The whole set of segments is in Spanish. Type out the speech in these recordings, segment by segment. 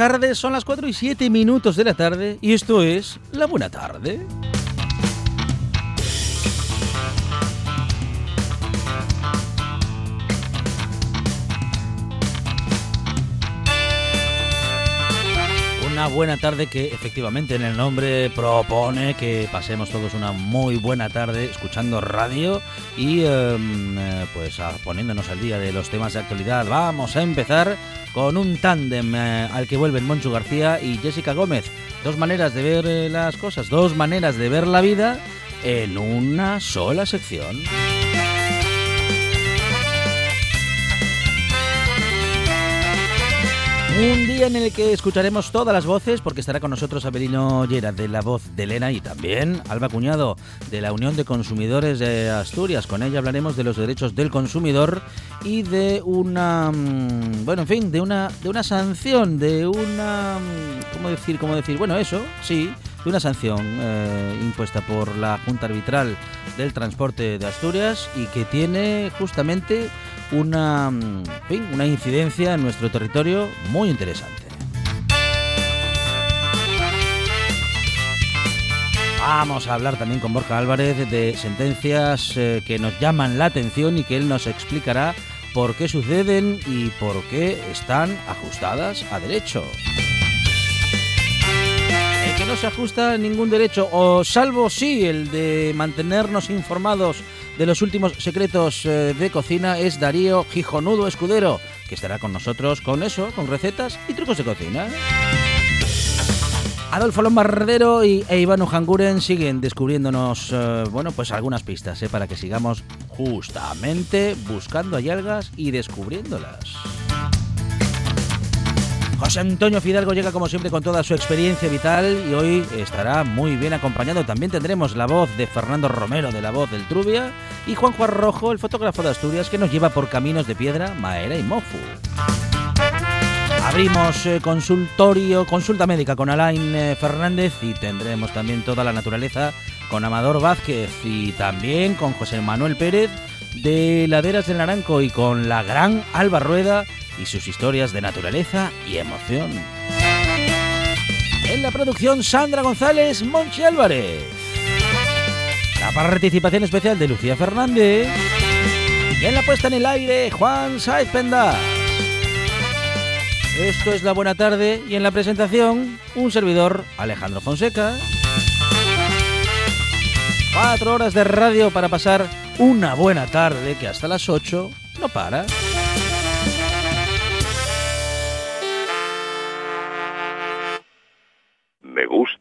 Tardes. Son las 4 y 7 minutos de la tarde y esto es La Buena Tarde. Buena tarde que efectivamente en el nombre propone que pasemos todos una muy buena tarde escuchando radio y em, eh, pues poniéndonos al día de los temas de actualidad. Vamos a empezar con un tándem eh, al que vuelven Monchu García y Jessica Gómez. Dos maneras de ver eh, las cosas, dos maneras de ver la vida en una sola sección. Un día en el que escucharemos todas las voces, porque estará con nosotros Abelino Llera de la voz de Elena y también Alba Cuñado de la Unión de Consumidores de Asturias. Con ella hablaremos de los derechos del consumidor y de una, mm, bueno, en fin, de una, de una sanción, de una, mm, ¿cómo decir, cómo decir? Bueno, eso, sí, de una sanción eh, impuesta por la Junta Arbitral del Transporte de Asturias y que tiene justamente una, mm, una incidencia en nuestro territorio muy interesante. Vamos a hablar también con Borja Álvarez de sentencias eh, que nos llaman la atención y que él nos explicará por qué suceden y por qué están ajustadas a derecho. El que no se ajusta a ningún derecho, o salvo sí el de mantenernos informados de los últimos secretos eh, de cocina, es Darío Gijonudo Escudero, que estará con nosotros con eso, con recetas y trucos de cocina. Adolfo Lombardero y e Iván Ujanguren siguen descubriéndonos, eh, bueno, pues algunas pistas, eh, para que sigamos justamente buscando algas y descubriéndolas. José Antonio Fidalgo llega como siempre con toda su experiencia vital y hoy estará muy bien acompañado. También tendremos la voz de Fernando Romero de la voz del Trubia y Juan Juan Rojo, el fotógrafo de Asturias, que nos lleva por caminos de piedra, maera y mofu. Abrimos eh, consultorio, consulta médica con Alain eh, Fernández y tendremos también toda la naturaleza con Amador Vázquez y también con José Manuel Pérez de Laderas del Naranco y con la gran Alba Rueda y sus historias de naturaleza y emoción. En la producción Sandra González Monchi Álvarez. La participación especial de Lucía Fernández. Y en la puesta en el aire Juan Saez Pendas. Esto es La Buena Tarde y en la presentación un servidor Alejandro Fonseca. Cuatro horas de radio para pasar una buena tarde que hasta las 8 no para.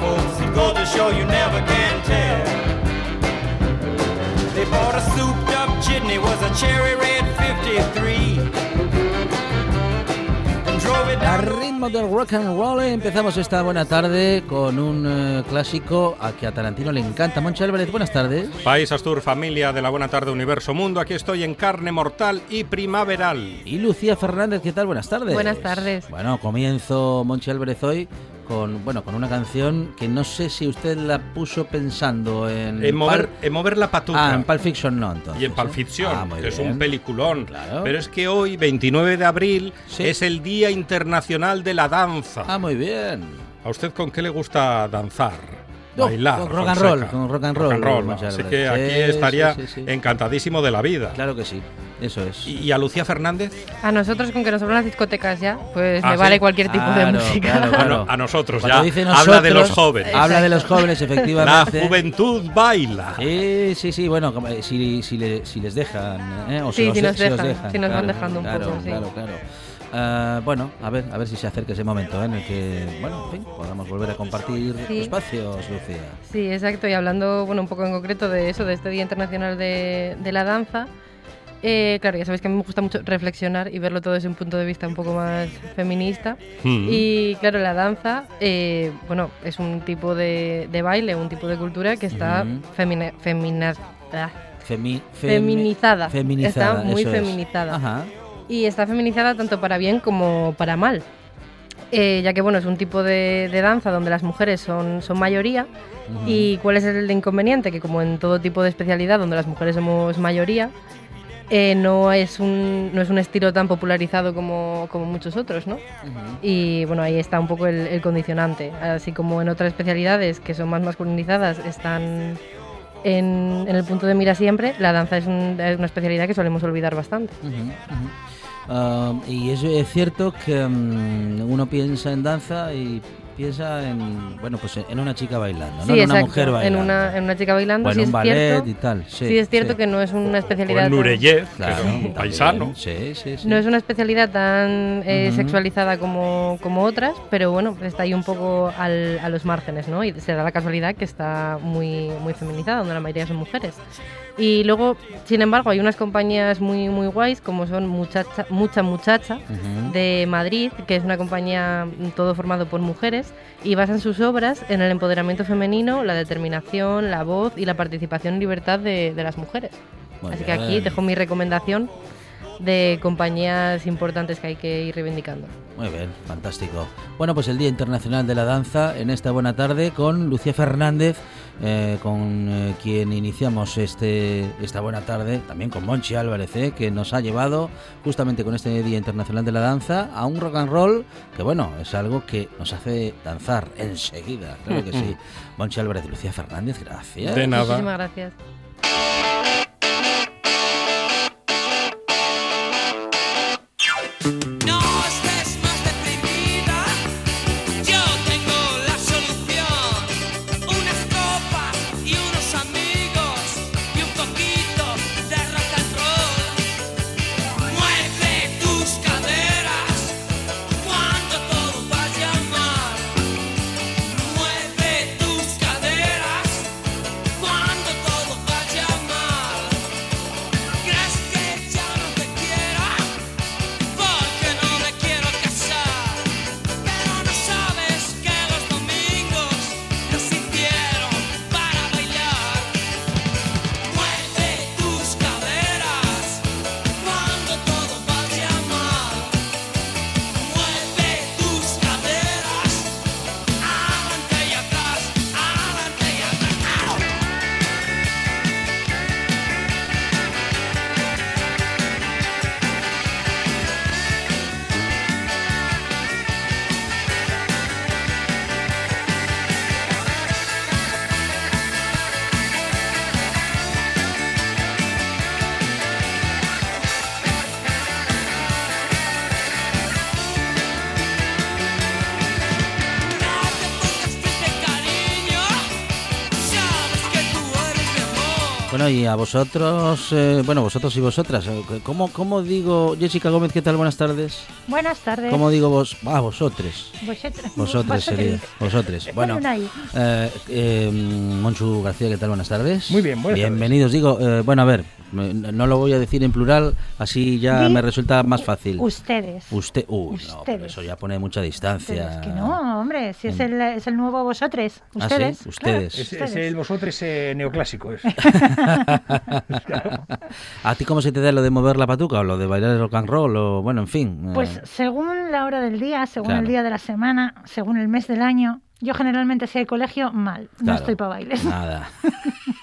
folks. It goes to show you never can tell. They bought a souped up jitney, was a cherry red 53. And drove it A down. ritmo del rock and roll empezamos esta buena tarde con un eh, clásico a que a Tarantino le encanta. Moncho Álvarez, buenas tardes. País Astur, familia de la Buena Tarde Universo Mundo, aquí estoy en carne mortal y primaveral. Y Lucía Fernández, ¿qué tal? Buenas tardes. Buenas tardes. Bueno, comienzo Monchi Álvarez hoy con, bueno, con una canción que no sé si usted la puso pensando en... En mover, en mover la patuca. Ah, en Pulp Fiction no, entonces. y en Pulp ¿eh? Fiction, Ah, que es un peliculón. Claro. Pero es que hoy, 29 de abril, Sí. es el Día Internacional de la Danza. Ah, muy bien. ¿A usted con qué le gusta danzar? Bailar. con rock and roll, con rock and roll, ¿no? Monchi Así Álvarez. que aquí Sí, estaría sí, sí, sí. encantadísimo de la vida. Claro que sí, eso es. ¿Y, y a Lucía Fernández? A nosotros, con que nos abran las discotecas ya, pues Ah, me ¿sí? vale cualquier tipo de Claro, música. claro, claro. Bueno, a nosotros Cuando ya. dice Habla de los nosotros, jóvenes. Habla de los jóvenes, La efectivamente. juventud baila. Sí, sí, sí, bueno, eh, si, si, le- si les dejan, ¿eh? O Sí, los si de- nos si os dejan, si nos van claro, dejando un claro, poco, sí. Claro, claro. Ah, bueno, a ver, a ver si se acerca ese momento ¿eh? en el que, bueno, en fin, podamos volver a compartir Sí. espacios, Lucía. Sí, exacto. Y hablando, bueno, un poco en concreto de eso, de este Día Internacional de, de la Danza. eh, claro, ya sabéis que a mí me gusta mucho reflexionar y verlo todo desde un punto de vista un poco más feminista. Mm. Y claro, la danza, eh, bueno, es un tipo de, de baile, un tipo de cultura que está Ujú. femina- femina- ah, Femi- femi- Feminizada. Feminizada. Está muy eso es. feminizada. Ajá. Y está feminizada tanto para bien como para mal. Eh, ya que bueno, es un tipo de, de danza donde las mujeres son, son mayoría. ¿Y cuál es el inconveniente? Que como en todo tipo de especialidad donde las mujeres somos mayoría, eh, no, es un, no es un estilo tan popularizado como, como muchos otros, ¿no? Y bueno, ahí está un poco el, el condicionante. Así como en otras especialidades que son más masculinizadas están en, en el punto de mira siempre, la danza es, un- es una especialidad que solemos olvidar bastante. Ujú, ujú. Ah, y es, es cierto que mm, uno piensa en danza y piensa en, bueno, pues en una chica bailando, ¿no? En una mujer En bailando. una, en una chica bailando, o en sí un es ballet cierto. y tal. Sí, Sí, es cierto sí. que no es una O especialidad. en tan- Nureyev, que un paisano. Sí, sí, sí. No es una especialidad tan eh, sexualizada como, como otras, pero bueno, está ahí un poco al- a los márgenes, ¿no? Y se da la casualidad que está muy, muy feminizada, donde la mayoría son mujeres. Y luego, sin embargo, hay unas compañías muy, muy guays, como son Muchacha, Mucha Muchacha, de Madrid, que es una compañía todo formado por mujeres, y basan sus obras en el empoderamiento femenino, la determinación, la voz y la participación en libertad de, de las mujeres. Muy Así que aquí dejo mi recomendación de compañías importantes que hay que ir reivindicando. Muy bien, fantástico. Bueno, pues el Día Internacional de la Danza en esta buena tarde con Lucía Fernández, eh, con eh, quien iniciamos este esta buena tarde, también con Monchi Álvarez, eh, que nos ha llevado justamente con este Día Internacional de la Danza a un rock and roll que, bueno, es algo que nos hace danzar enseguida, claro que sí. Monchi Álvarez y Lucía Fernández, gracias. De nada. Muchísimas gracias. A vosotros, eh, bueno, vosotros y vosotras, eh, ¿cómo, ¿cómo digo, Jessica Gómez, qué tal? Buenas tardes. Buenas tardes. ¿Cómo digo vos? Ah, vosotros. Vosotros. Vosotros sería. Vosotros. Bueno, eh, eh, Monchu García, ¿qué tal? Buenas tardes. Muy bien, buenas Bienvenidos. Digo, eh, bueno, a ver, no lo voy a decir en plural, así ya Di me resulta más fácil. Ustedes. Usted, no, pero Ustedes. eso ya pone mucha distancia. Es que no, hombre, si es el, es el nuevo vosotros. Mm. ¿Ah, sí? Ustedes. Ustedes. claro, Es, es ustedes. el vosotros eh, neoclásico. Es. ¿A ti cómo se te da lo de mover la patuca o lo de bailar el rock and roll o bueno, en fin? eh, Pues según la hora del día, según Claro. el día de la semana, según el mes del año, yo generalmente si hay colegio, mal. No estoy para bailes. Nada.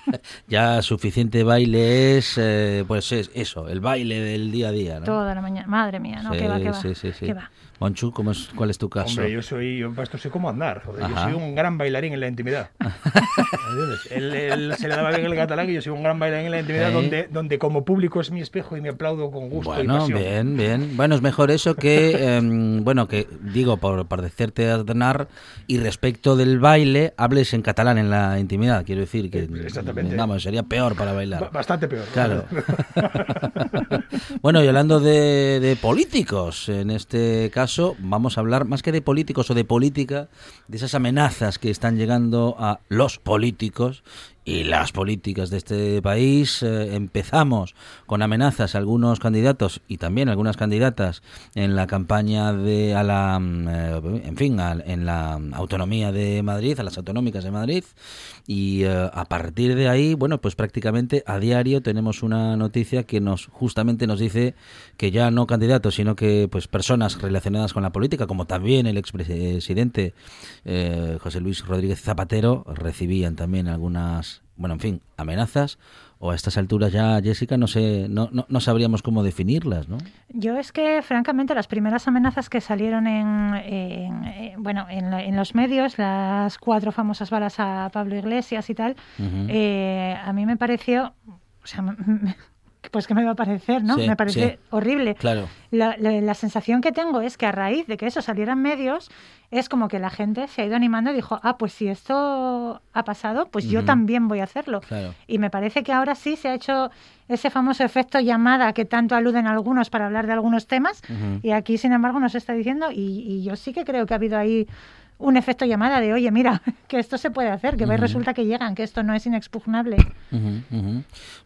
ya suficiente baile es, eh, pues es eso, el baile del día a día, ¿no? Toda la mañana. Madre mía, no, sí, que va, que va. sí, sí, sí. que va. Monchu, ¿cómo es, ¿cuál es tu caso? Hombre, yo soy, yo para esto sé cómo andar. joder, yo soy un gran bailarín en la intimidad. Él, él se le daba bien el catalán y yo soy un gran bailarín en la intimidad Sí. donde, donde como público es mi espejo y me aplaudo con gusto y Bueno, pasión. bien, bien. Bueno, es mejor eso que, em, bueno, que digo, por parecerte a ordenar y respecto del baile, hables en catalán en la intimidad. Quiero decir que, Exactamente. vamos, sería peor para Ba- bailar. Bastante peor. Claro. bueno, y hablando de, de políticos, en este caso vamos a hablar más que de políticos o de política, de esas amenazas que están llegando a los políticos y las políticas de este país. Eh, empezamos con amenazas a algunos candidatos y también algunas candidatas en la campaña de a la, mm, eh, en fin, a- en la autonomía de Madrid, a las autonómicas de Madrid y eh, a partir de ahí, bueno, pues prácticamente a diario tenemos una noticia que nos justamente nos dice que ya no candidatos, sino que pues personas relacionadas con la política, como también el expresidente José Luis Rodríguez Zapatero, recibían también algunas, bueno, en fin, amenazas. O a estas alturas ya, Jessica, no sé, no, no, no sabríamos cómo definirlas, ¿no? Yo es que, francamente, las primeras amenazas que salieron en, en- eh, bueno, en, la- en los medios, las cuatro famosas balas a Pablo Iglesias y tal, eh, a mí me pareció, o sea, pues que me va a parecer, ¿no? Sí, me parece sí. horrible. Claro. La, la- la sensación que tengo es que a raíz de que eso saliera en medios, es como que la gente se ha ido animando y dijo, ah, pues si esto ha pasado, pues yo también voy a hacerlo. Claro. Y me parece que ahora sí se ha hecho ese famoso efecto llamada que tanto aluden algunos para hablar de algunos temas. Y aquí, sin embargo, nos está diciendo, y, y yo sí que creo que ha habido ahí un efecto llamada de, oye, mira, que esto se puede hacer, que Ujú. resulta que llegan, que esto no es inexpugnable.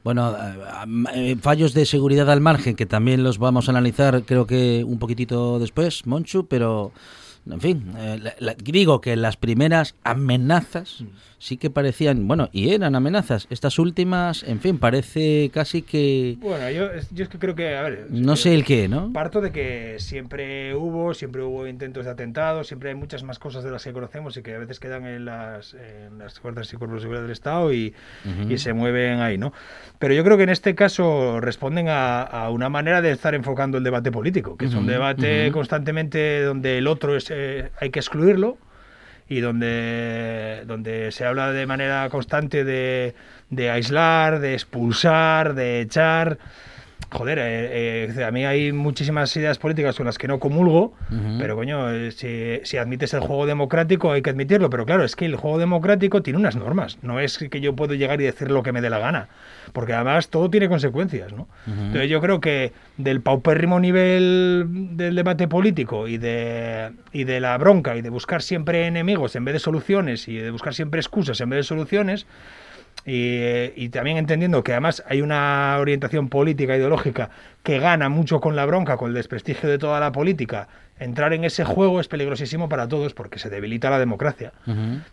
Bueno, eh, am- eh, fallos de seguridad al margen, que también los vamos a analizar creo que un poquitito después, Monchu, pero en fin, eh, la- la- digo que las primeras amenazas sí que parecían, bueno, y eran amenazas. Estas últimas, en fin, parece casi que... Bueno, yo, yo es que creo que, a ver, No sé el qué, ¿no? Parto de que siempre hubo, siempre hubo intentos de atentados, siempre hay muchas más cosas de las que conocemos y que a veces quedan en las, en las fuerzas y cuerpos de seguridad del Estado y, y se mueven ahí, ¿no? Pero yo creo que en este caso responden a, a una manera de estar enfocando el debate político, que es un debate constantemente donde el otro es, eh, hay que excluirlo y donde, donde se habla de manera constante de, de aislar, de expulsar, de echar. Joder, eh, eh, a mí hay muchísimas ideas políticas con las que no comulgo, Ujú. pero coño, eh, si, si admites el juego democrático hay que admitirlo, pero claro, es que el juego democrático tiene unas normas, no es que yo puedo llegar y decir lo que me dé la gana, porque además todo tiene consecuencias, ¿no? Entonces yo creo que del paupérrimo nivel del debate político y de, y de la bronca y de buscar siempre enemigos en vez de soluciones y de buscar siempre excusas en vez de soluciones, y, y también entendiendo que además hay una orientación política ideológica que gana mucho con la bronca, con el desprestigio de toda la política, entrar en ese juego es peligrosísimo para todos porque se debilita la democracia.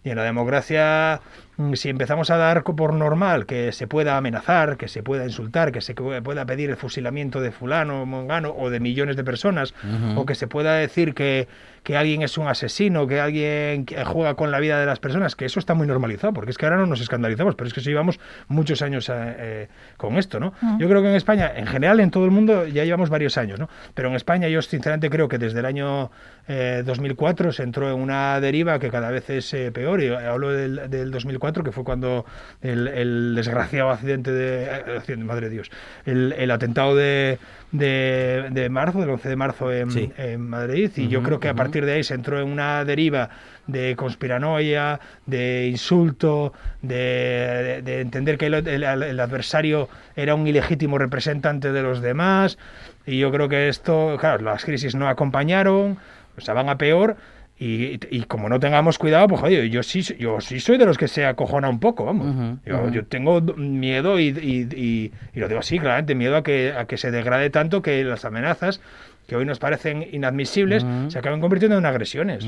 Y en la democracia, mm, si empezamos a dar por normal que se pueda amenazar, que se pueda insultar, que se pueda pedir el fusilamiento de fulano, mongano o de millones de personas, o que se pueda decir que, que alguien es un asesino, que alguien juega con la vida de las personas, que eso está muy normalizado, porque es que ahora no nos escandalizamos, pero es que eso llevamos muchos años eh, eh, con esto, ¿no? Yo creo que en España, en general, en todo el mundo, ya llevamos varios años, ¿no? Pero en España yo sinceramente creo que desde el año eh, 2004 se entró en una deriva que cada vez es eh, peor. Y hablo del, del 2004, que fue cuando el, el desgraciado accidente de. eh, madre de Dios. El, el atentado de, de, de marzo, del 11 de marzo en, Sí. en Madrid. Y yo Ujú, creo que a ujú. partir de ahí se entró en una deriva de conspiranoia, de insulto, de, de- de entender que el, el- el adversario era un ilegítimo representante de los demás. Y yo creo que esto, claro, las crisis no acompañaron, o sea, van a peor. Y, y como no tengamos cuidado, pues joder, yo sí, yo sí soy de los que se acojona un poco, vamos. Yo, tengo miedo y, y- y- y lo digo así, claramente, miedo a que, a que se degrade tanto que las amenazas que hoy nos parecen inadmisibles se acaben convirtiendo en agresiones.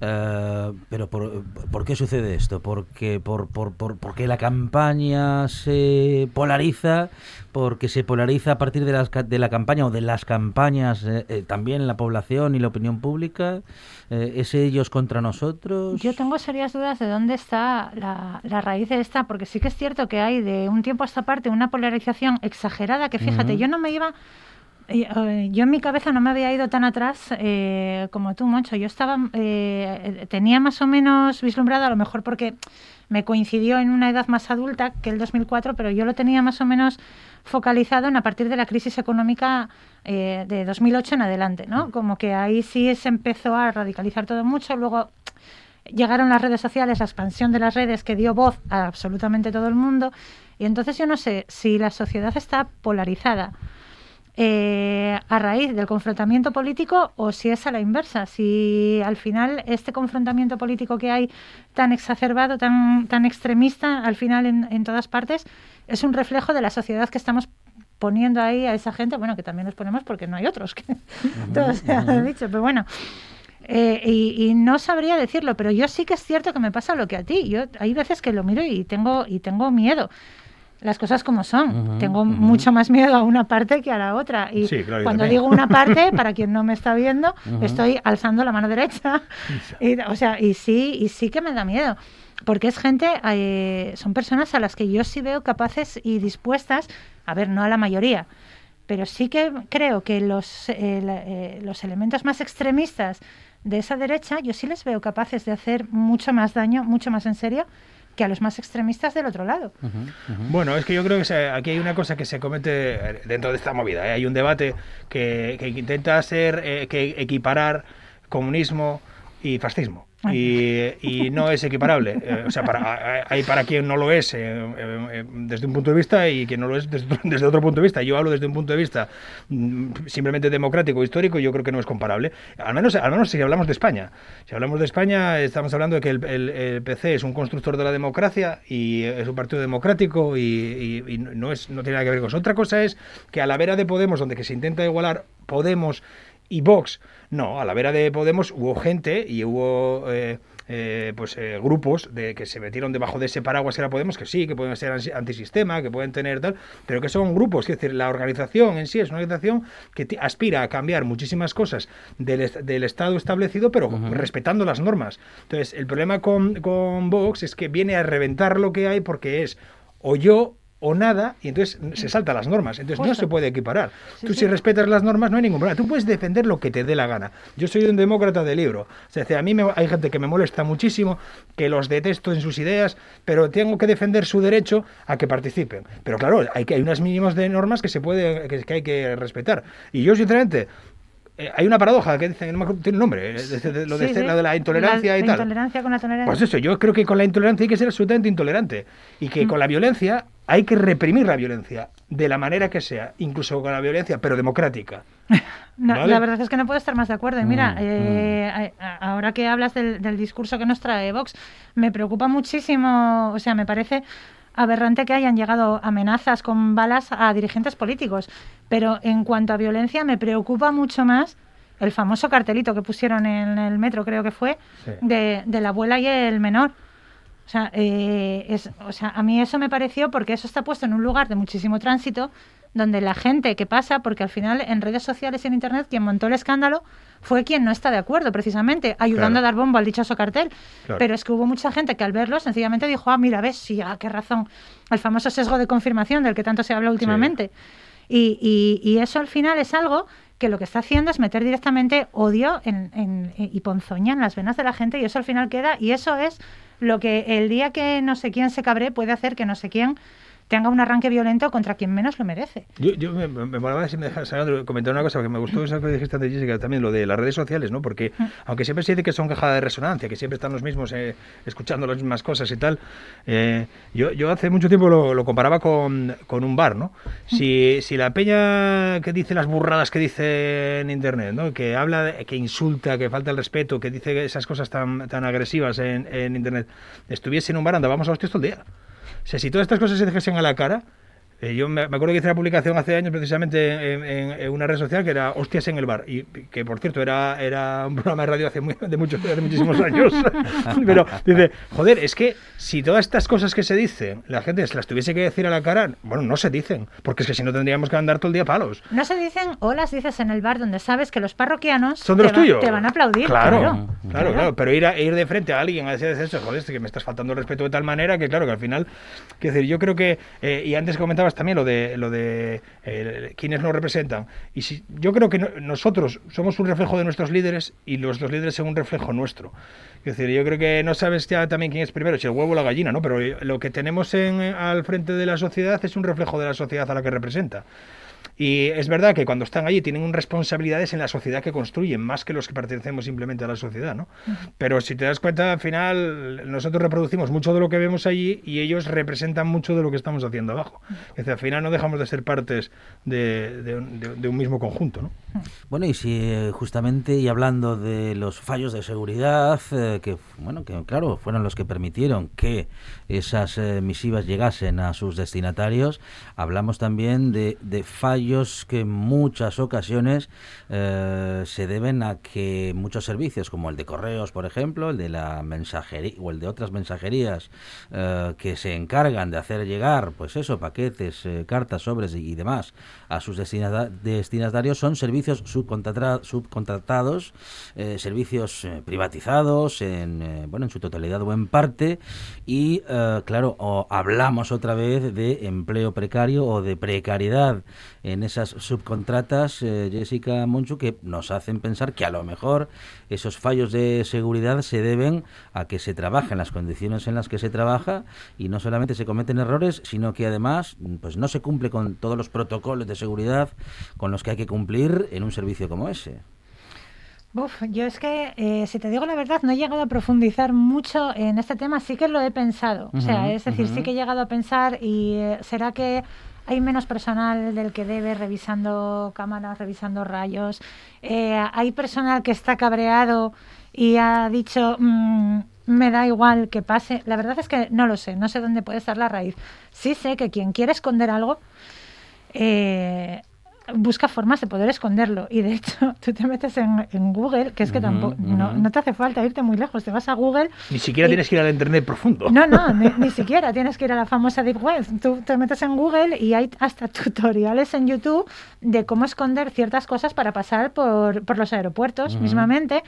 Eh, pero por, ¿por qué sucede esto? Porque, por, por, por, porque la campaña se polariza, porque se polariza a partir de, las, ca- de la campaña o de las campañas eh, eh, también la población y la opinión pública. Eh, ¿Es ellos contra nosotros? Yo tengo serias dudas de dónde está la, la raíz de esta, porque sí que es cierto que hay de un tiempo a esta parte una polarización exagerada, que fíjate, yo no me iba... eh, Yo en mi cabeza no me había ido tan atrás eh, como tú, Moncho. Yo estaba, eh, tenía más o menos vislumbrado, a lo mejor porque me coincidió en una edad más adulta que el 2004, pero yo lo tenía más o menos focalizado en a partir de la crisis económica eh, de 2008 en adelante, ¿no? Como que ahí sí se empezó a radicalizar todo mucho, luego llegaron las redes sociales, la expansión de las redes que dio voz a absolutamente todo el mundo. Y entonces yo no sé si la sociedad está polarizada eh, a raíz del confrontamiento político o si es a la inversa, si al final este confrontamiento político que hay tan exacerbado, tan, tan extremista, al final en, en todas partes, es un reflejo de la sociedad que estamos poniendo ahí a esa gente, bueno, que también nos ponemos porque no hay otros, que todo se ha dicho, pero bueno. Eh, y, y no sabría decirlo, pero yo sí que es cierto que me pasa lo que a ti. Yo hay veces que lo miro y tengo y tengo miedo. Las cosas como son. Tengo mucho más miedo a una parte que a la otra. Y Sí, claro, yo cuando digo una parte, para quien no me está viendo, estoy alzando la mano derecha. Y, o sea, y sí, y sí que me da miedo. Porque es gente, eh, son personas a las que yo sí veo capaces y dispuestas, a ver, no a la mayoría, pero sí que creo que los, eh, la- eh, los elementos más extremistas de esa derecha, yo sí les veo capaces de hacer mucho más daño, mucho más en serio, que a los más extremistas del otro lado. Bueno, es que yo creo que se- aquí hay una cosa que se comete eh, dentro de esta movida. ¿eh? Hay un debate que, que intenta ser, eh, que equiparar comunismo y fascismo. Y, y no es equiparable. Eh, o sea, para, hay para quien no lo es eh, eh, desde un punto de vista y quien no lo es desde, otro- punto de vista. Yo hablo desde un punto de vista mm, simplemente democrático, histórico, yo creo que no es comparable. Al menos, al menos si hablamos de España. Si hablamos de España, estamos hablando de que el, PC es un constructor de la democracia y es un partido democrático y, y- y no, es, no tiene nada que ver con eso. Otra cosa es que a la vera de Podemos, donde que se intenta igualar Podemos y Vox, no, a la vera de Podemos hubo gente y hubo eh, eh, pues eh, grupos de que se metieron debajo de ese paraguas que era Podemos, que sí, que pueden ser antisistema, que pueden tener tal, pero que son grupos, es decir, la organización en sí es una organización que aspira a cambiar muchísimas cosas del, del Estado establecido, pero respetando las normas. Entonces, el problema con, con Vox es que viene a reventar lo que hay porque es o yo o nada, y entonces se salta las normas. Entonces no se puede equiparar. Sí, Tú sí. si respetas las normas no hay ningún problema. Tú puedes defender lo que te dé la gana. Yo soy un demócrata de libro. O sea, a mí me- hay gente que me molesta muchísimo, que los detesto en sus ideas, pero tengo que defender su derecho a que participen. Pero claro, hay, que, hay unas mínimos de normas que se puede que, que hay que respetar. Y yo sinceramente eh, hay una paradoja que dice, no me acuerdo, tiene un nombre, eh, de- de- de- lo, de, Sí, ser- sí. lo de la intolerancia La- y la tal. intolerancia con la tolerancia. Pues eso, yo creo que con la intolerancia hay que ser absolutamente intolerante y que con la violencia hay que reprimir la violencia de la manera que sea, incluso con la violencia, pero democrática. No, ¿Vale? La verdad es que no puedo estar más de acuerdo. Y mira, Mm, eh, a- a- ahora que hablas del, del discurso que nos trae Vox, me preocupa muchísimo, o sea, me parece aberrante que hayan llegado amenazas con balas a dirigentes políticos. Pero en cuanto a violencia, me preocupa mucho más el famoso cartelito que pusieron en el metro, creo que fue, Sí. de, de la abuela y el menor. O sea, eh, es, o sea, a mí eso me pareció porque eso está puesto en un lugar de muchísimo tránsito, donde la gente que pasa, porque al final en redes sociales y en internet quien montó el escándalo fue quien no está de acuerdo, precisamente, ayudando Claro. a dar bombo al dichoso cartel. Claro. Pero es que hubo mucha gente que al verlo sencillamente dijo, ah, mira, ves, sí, ah, qué razón. El famoso sesgo de confirmación del que tanto se habla últimamente. Y, y- y eso al final es algo que lo que está haciendo es meter directamente odio en- en- y ponzoña en las venas de la gente y eso al final queda y eso es lo que el día que no sé quién se cabre puede hacer que no sé quién tenga un arranque violento contra quien menos lo merece. Yo, yo me, me, molaba si me dejas comentar una cosa, que me gustó eso que dijiste antes, Jessica, también lo de las redes sociales, ¿no? Porque aunque siempre se dice que son caja de resonancia, que siempre están los mismos eh, escuchando las mismas cosas y tal, eh, yo, yo hace mucho tiempo lo, lo comparaba con, con un bar, ¿no? Si, si la peña que dice las burradas que dice en Internet, ¿no? Que habla, de- que insulta, que falta el respeto, que dice esas cosas tan, tan agresivas en, en Internet, estuviese en un bar, andábamos a hostias todo el día. Sea, si todas estas cosas se dijesen a la cara, eh, yo me, me acuerdo que hice una publicación hace años precisamente en, en- en una red social que era Hostias en el bar. Y que, por cierto, era, era un programa de radio hace muy- de, muchos, de muchísimos años. Pero dice, joder, es que si todas estas cosas que se dicen, la gente se las tuviese que decir a la cara, bueno, no se dicen. Porque es que si no tendríamos que andar todo el día a palos. No se dicen o las dices en el bar donde sabes que los parroquianos Son de te, los va- tuyos. te van a aplaudir. Claro, claro. claro, claro. Pero ir, a- ir de frente a alguien a decir eso, joder, es que me estás faltando el respeto de tal manera que, claro, que al final, quiero decir, yo creo que, eh, y antes comentabas también lo de, lo de eh, quienes nos representan. Y si, yo creo que no- nosotros somos un reflejo de nuestros líderes y dos líderes son un reflejo nuestro. Es decir, yo creo que no sabes ya también quién es primero, si el huevo o la gallina, ¿no? Pero lo que tenemos en, al frente de la sociedad es un reflejo de la sociedad a la que representa. Y es verdad que cuando están allí tienen responsabilidades en la sociedad que construyen, más que los que pertenecemos simplemente a la sociedad, ¿no? Pero si te das cuenta, al final nosotros reproducimos mucho de lo que vemos allí y ellos representan mucho de lo que estamos haciendo abajo. Es decir, al final no dejamos de ser partes de, de un- de- de un mismo conjunto, ¿no? Bueno, y si eh, justamente y hablando de los fallos de seguridad, eh, que bueno, que claro, fueron los que permitieron que esas eh, misivas llegasen a sus destinatarios, hablamos también de, de fallos que en muchas ocasiones eh, se deben a que muchos servicios, como el de correos, por ejemplo, el de la mensajería o el de otras mensajerías eh, que se encargan de hacer llegar, pues eso, paquetes, cartas, sobres y, demás a sus destinata- destinatarios son servicios subcontratados, servicios privatizados en bueno en su totalidad o en parte y eh, claro o hablamos otra vez de empleo precario o de precariedad en esas subcontratas eh, Jessica Monchu que nos hacen pensar que a lo mejor esos fallos de seguridad se deben a que se trabaja en las condiciones en las que se trabaja y no solamente se cometen errores sino que además pues no se cumple con todos los protocolos de seguridad con los que hay que cumplir en un servicio como ese. Uf, yo es que, eh, si te digo la verdad, no he llegado a profundizar mucho en este tema, sí que lo he pensado. o sea, es decir, sí que he llegado a pensar y eh, será que hay menos personal del que debe revisando cámaras, revisando rayos. Eh, hay personal que está cabreado y ha dicho, "Mm, me da igual que pase. La verdad es que no lo sé, no sé dónde puede estar la raíz. Sí sé que quien quiere esconder algo, eh, busca formas de poder esconderlo. Y de hecho, tú te metes en, en Google, que es que tampoco, no, te hace falta irte muy lejos, te vas a Google. Ni siquiera y- tienes que ir al internet profundo. No, no, ni, ni siquiera tienes que ir a la famosa Deep Web. Tú te metes en Google y hay hasta tutoriales en YouTube de cómo esconder ciertas cosas para pasar por, por los aeropuertos mismamente.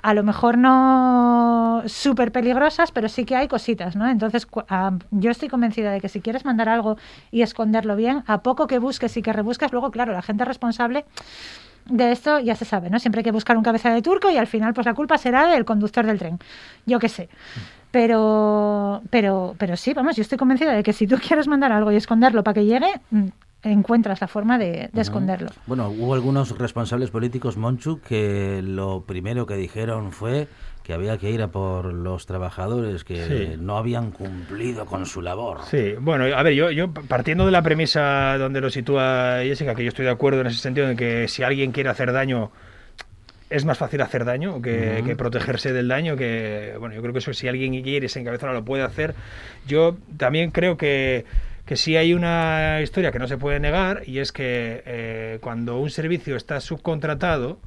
A lo mejor no súper peligrosas, pero sí que hay cositas, ¿no? Entonces, ah, yo estoy convencida de que si quieres mandar algo y esconderlo bien, a poco que busques y que rebusques, luego, claro, la gente responsable de esto ya se sabe, ¿no? Siempre hay que buscar un cabeza de turco y al final, pues la culpa será del conductor del tren. Yo qué sé. Pero, pero, pero sí, vamos, yo estoy convencida de que si tú quieres mandar algo y esconderlo para que llegue, mm, encuentras la forma de, de esconderlo. Bueno, hubo algunos responsables políticos, Monchu, que lo primero que dijeron fue que había que ir a por los trabajadores que Sí. no habían cumplido con su labor. Sí, bueno, a ver, yo, yo partiendo de la premisa donde lo sitúa Jessica, que yo estoy de acuerdo en ese sentido, en que si alguien quiere hacer daño, es más fácil hacer daño que, Ujú. que protegerse del daño, que, bueno, yo creo que eso si alguien quiere se encabezona lo puede hacer. Yo también creo que, que sí hay una historia que no se puede negar, y es que eh, cuando un servicio está subcontratado,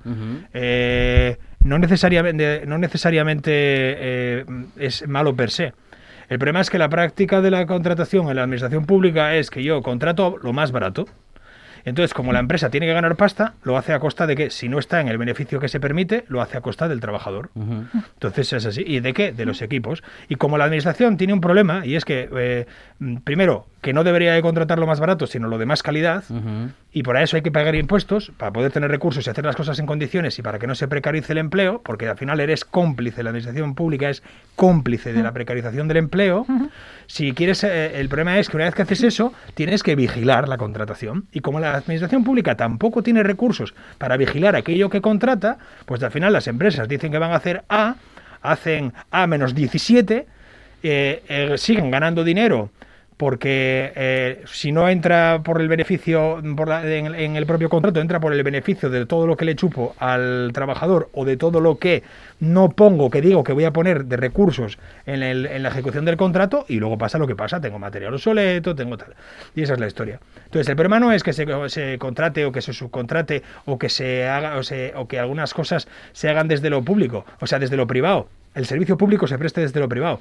eh, no necesariamente, no necesariamente eh, es malo per se. El problema es que la práctica de la contratación en la administración pública es que yo contrato lo más barato. Entonces, como la empresa tiene que ganar pasta, lo hace a costa de que, si no está en el beneficio que se permite, lo hace a costa del trabajador. Entonces es así. ¿Y de qué? De los equipos. Y como la administración tiene un problema, y es que, eh, primero, que no debería de contratar lo más barato, sino lo de más calidad, y por eso hay que pagar impuestos para poder tener recursos y hacer las cosas en condiciones y para que no se precarice el empleo, porque al final eres cómplice, la administración pública es cómplice de la precarización del empleo. Si quieres, eh, el problema es que una vez que haces eso, tienes que vigilar la contratación. Y como la administración pública tampoco tiene recursos para vigilar aquello que contrata, pues al final las empresas dicen que van a hacer A, hacen A menos 17, eh, eh, siguen ganando dinero porque eh, si no entra por el beneficio en, el propio contrato, entra por el beneficio de todo lo que le chupo al trabajador o de todo lo que no pongo, que digo que voy a poner de recursos en, la ejecución del contrato y luego pasa lo que pasa, tengo material obsoleto, tengo tal. Y esa es la historia. Entonces, el problema no es que se, contrate o que se subcontrate o que se haga o que algunas cosas se hagan desde lo público, o sea, desde lo privado. El servicio público se preste desde lo privado,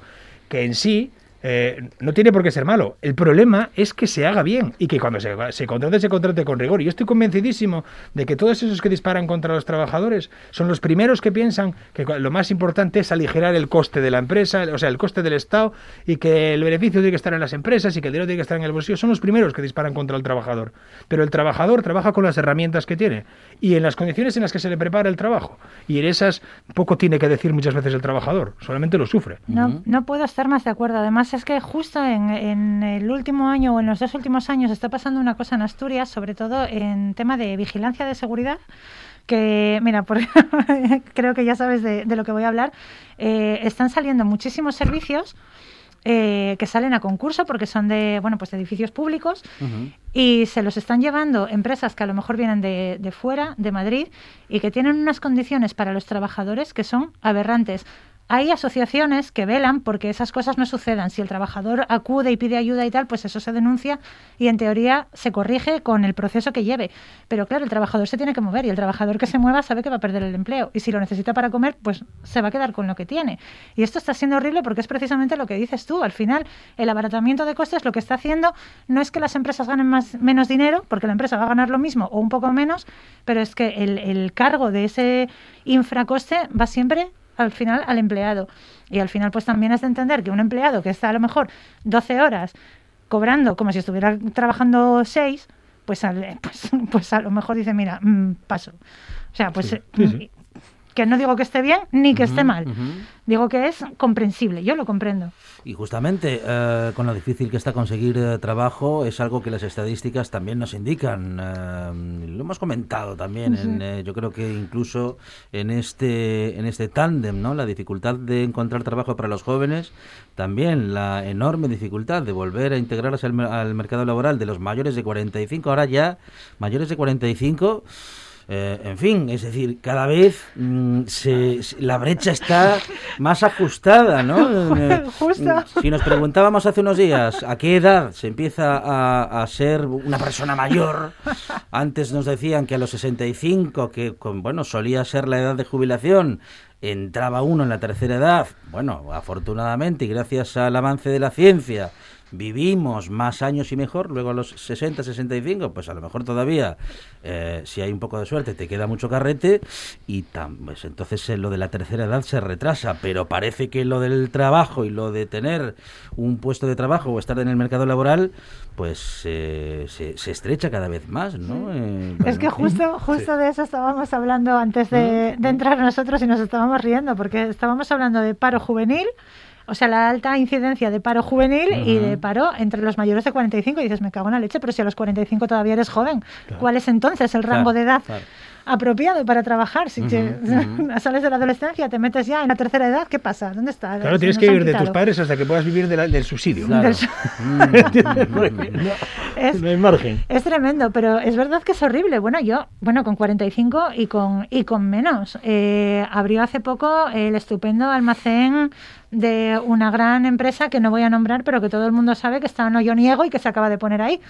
que en sí eh, no tiene por qué ser malo. El problema es que se haga bien y que cuando se, se contrate, se contrate con rigor. Y yo estoy convencidísimo de que todos esos que disparan contra los trabajadores son los primeros que piensan que lo más importante es aligerar el coste de la empresa, o sea, el coste del Estado y que el beneficio tiene que estar en las empresas y que el dinero tiene que estar en el bolsillo. Son los primeros que disparan contra el trabajador. Pero el trabajador trabaja con las herramientas que tiene y en las condiciones en las que se le prepara el trabajo. Y en esas poco tiene que decir muchas veces el trabajador, solamente lo sufre. No, no puedo estar más de acuerdo. Además, es que justo en, en el último año o en los dos últimos años está pasando una cosa en Asturias, sobre todo en tema de vigilancia de seguridad. Que, mira, por- creo que ya sabes de, de lo que voy a hablar. eh, están saliendo muchísimos servicios eh, que salen a concurso porque son de, bueno, pues de edificios públicos y se los están llevando empresas que a lo mejor vienen de, de fuera, de Madrid, y que tienen unas condiciones para los trabajadores que son aberrantes. Hay asociaciones que velan porque esas cosas no sucedan. Si el trabajador acude y pide ayuda y tal, pues eso se denuncia y en teoría se corrige con el proceso que lleve. Pero claro, el trabajador se tiene que mover y el trabajador que se mueva sabe que va a perder el empleo. Y si lo necesita para comer, pues se va a quedar con lo que tiene. Y esto está siendo horrible porque es precisamente lo que dices tú. Al final, el abaratamiento de costes lo que está haciendo no es que las empresas ganen más, menos dinero, porque la empresa va a ganar lo mismo o un poco menos, pero es que el, el cargo de ese infracoste va siempre al final al empleado. Y al final pues también es de entender que un empleado que está a lo mejor 12 horas cobrando como si estuviera trabajando 6, pues, pues, pues a lo mejor dice, mira, mm, paso. O sea, pues eh, sí, sí. Que no digo que esté bien ni que esté mal. Digo que es comprensible, yo lo comprendo. Y justamente eh, con lo difícil que está conseguir eh, trabajo es algo que las estadísticas también nos indican. eh, lo hemos comentado también. en, eh, yo creo que incluso en este en este tándem, ¿no? La dificultad de encontrar trabajo para los jóvenes, también la enorme dificultad de volver a integrarse al, al mercado laboral de los mayores de 45. Ahora ya mayores de 45. Eh, en fin, es decir, cada vez mm, se, se- la brecha está más ajustada, ¿no? Eh. Si nos preguntábamos hace unos días a qué edad se empieza a, a ser una persona mayor, antes nos decían que a los 65, que con- bueno solía ser la edad de jubilación, entraba uno en la tercera edad. Bueno, afortunadamente y gracias al avance de la ciencia vivimos más años y mejor, luego a los 60, 65, pues a lo mejor todavía, eh, si hay un poco de suerte, te queda mucho carrete y tam- pues entonces eh, lo de la tercera edad se retrasa, pero parece que lo del trabajo y lo de tener un puesto de trabajo o estar en el mercado laboral, pues eh, se, se estrecha cada vez más, ¿no? Eh, Es que justo, justo de eso estábamos hablando antes de, de entrar nosotros y nos estábamos riendo, porque estábamos hablando de paro juvenil, o sea, la alta incidencia de paro juvenil y de paro entre los mayores de 45. Y dices, me cago en la leche, pero si a los 45 todavía eres joven, ¿cuál es entonces el rango Claro, de edad claro. Apropiado para trabajar? Si te- sales de la adolescencia, te metes ya en la tercera edad, ¿qué pasa? ¿Dónde está? Claro, tienes que vivir de tus padres hasta que puedas vivir de la- del subsidio. Claro. Del- ¿Entiendes? Porque no, Es- no hay margen. Es tremendo, pero es verdad que es horrible. Bueno, yo, bueno, con 45 y con, y con menos. Eh, abrió hace poco el estupendo almacén de una gran empresa que no voy a nombrar, pero que todo el mundo sabe que está no yo niego y que se acaba de poner ahí.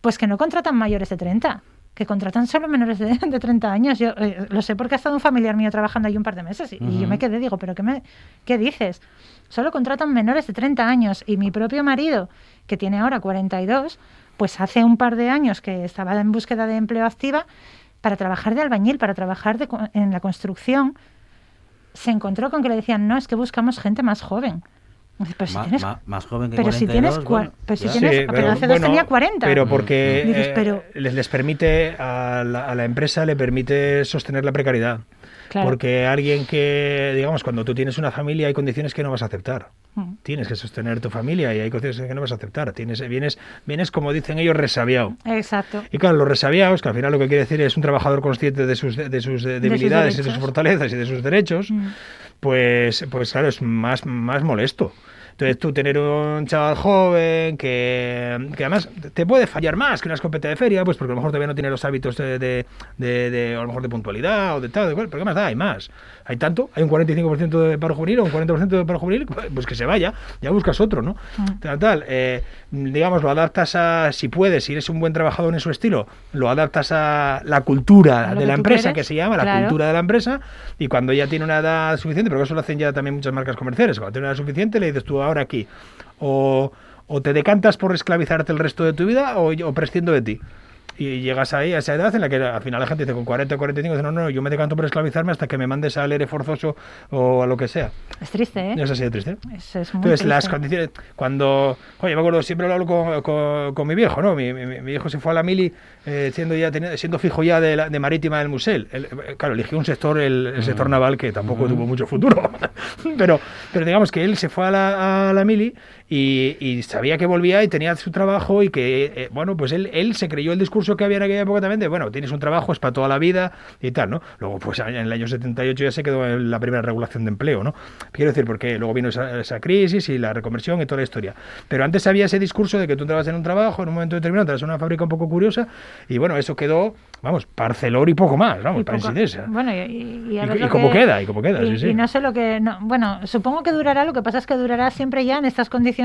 Pues que no contratan mayores de 30, que contratan solo menores de, de 30 años. Yo eh, lo sé porque ha estado un familiar mío trabajando ahí un par de meses y, y yo me quedé, digo, ¿pero qué, me, qué dices? Solo contratan menores de 30 años y mi propio marido, que tiene ahora 42, pues hace un par de años que estaba en búsqueda de empleo activa para trabajar de albañil, para trabajar de en la construcción, se encontró con que le decían, no, es que buscamos gente más joven. Pero si Ma- tienes, ma- más joven que pero si tienes 42, cua- bueno, pero si tienes- pero hace dos tenía 40. Pero porque Dices, eh, pero- les, les permite, a la, a la empresa le permite sostener la precariedad. Claro. Porque alguien que, digamos, cuando tú tienes una familia hay condiciones que no vas a aceptar. Mm. Tienes que sostener tu familia y hay condiciones que no vas a aceptar. Tienes, vienes, vienes, como dicen ellos, resabiado. Exacto. Y claro, los resabiados, que al final lo que quiere decir es un trabajador consciente de sus, de sus debilidades y de sus fortalezas y de sus derechos, Mm. Pues, pues claro, es más, más molesto. Entonces tú tener un chaval joven que, que además te puede fallar más que una escopeta de feria, pues porque a lo mejor todavía no tiene los hábitos de, de, de- de, a lo mejor de puntualidad o de tal, de cual, pero ¿qué más da? Hay más. Hay tanto, hay un 45% de paro juvenil o un 40% de paro juvenil, pues que se vaya, ya buscas otro, ¿no? Tal, tal, eh, digamos, lo adaptas a, si puedes, si eres un buen trabajador en su estilo, lo adaptas a la cultura A de la empresa, eres, que se llama, la claro. cultura de la empresa, y cuando ya tiene una edad suficiente, pero eso lo hacen ya también muchas marcas comerciales, cuando tiene una edad suficiente le dices tú ahora aquí, o, o te decantas por esclavizarte el resto de tu vida o, o de ti. Y llegas ahí a esa edad en la que al final la gente dice con 40 o 45, dice, no, no, yo me decanto por esclavizarme hasta que me mandes al ERE forzoso o a lo que sea. Es triste, ¿eh? Es así de triste. Es, es muy Entonces, las triste. condiciones, cuando, oye, me acuerdo, siempre lo hablo con, con- con mi viejo, ¿no? Mi, mi- mi viejo se fue a la mili eh, siendo ya teni- siendo fijo ya de, la- de marítima del Musel. Él, eh, claro, eligió un sector, el, el sector naval, que tampoco tuvo mucho futuro. pero, pero digamos que él se fue a la, a la mili y, y sabía que volvía y tenía su trabajo y que, eh, bueno, pues él, él se creyó el discurso que había en aquella época también de, bueno, tienes un trabajo, es para toda la vida y tal, ¿no? Luego, pues en el año 78 ya se quedó la primera regulación de empleo, ¿no? Quiero decir, porque luego vino esa, esa crisis y la reconversión y toda la historia. Pero antes había ese discurso de que tú entrabas en un trabajo, en un momento determinado, entras en una fábrica un poco curiosa y, bueno, eso quedó, vamos, parcelor y poco más, vamos, Y para. Bueno, y, y- y a Y- ver y lo cómo que- queda, y cómo queda, y, sí, sí. y no sé lo que... no- bueno, supongo que durará, lo que pasa es que durará siempre ya en estas condiciones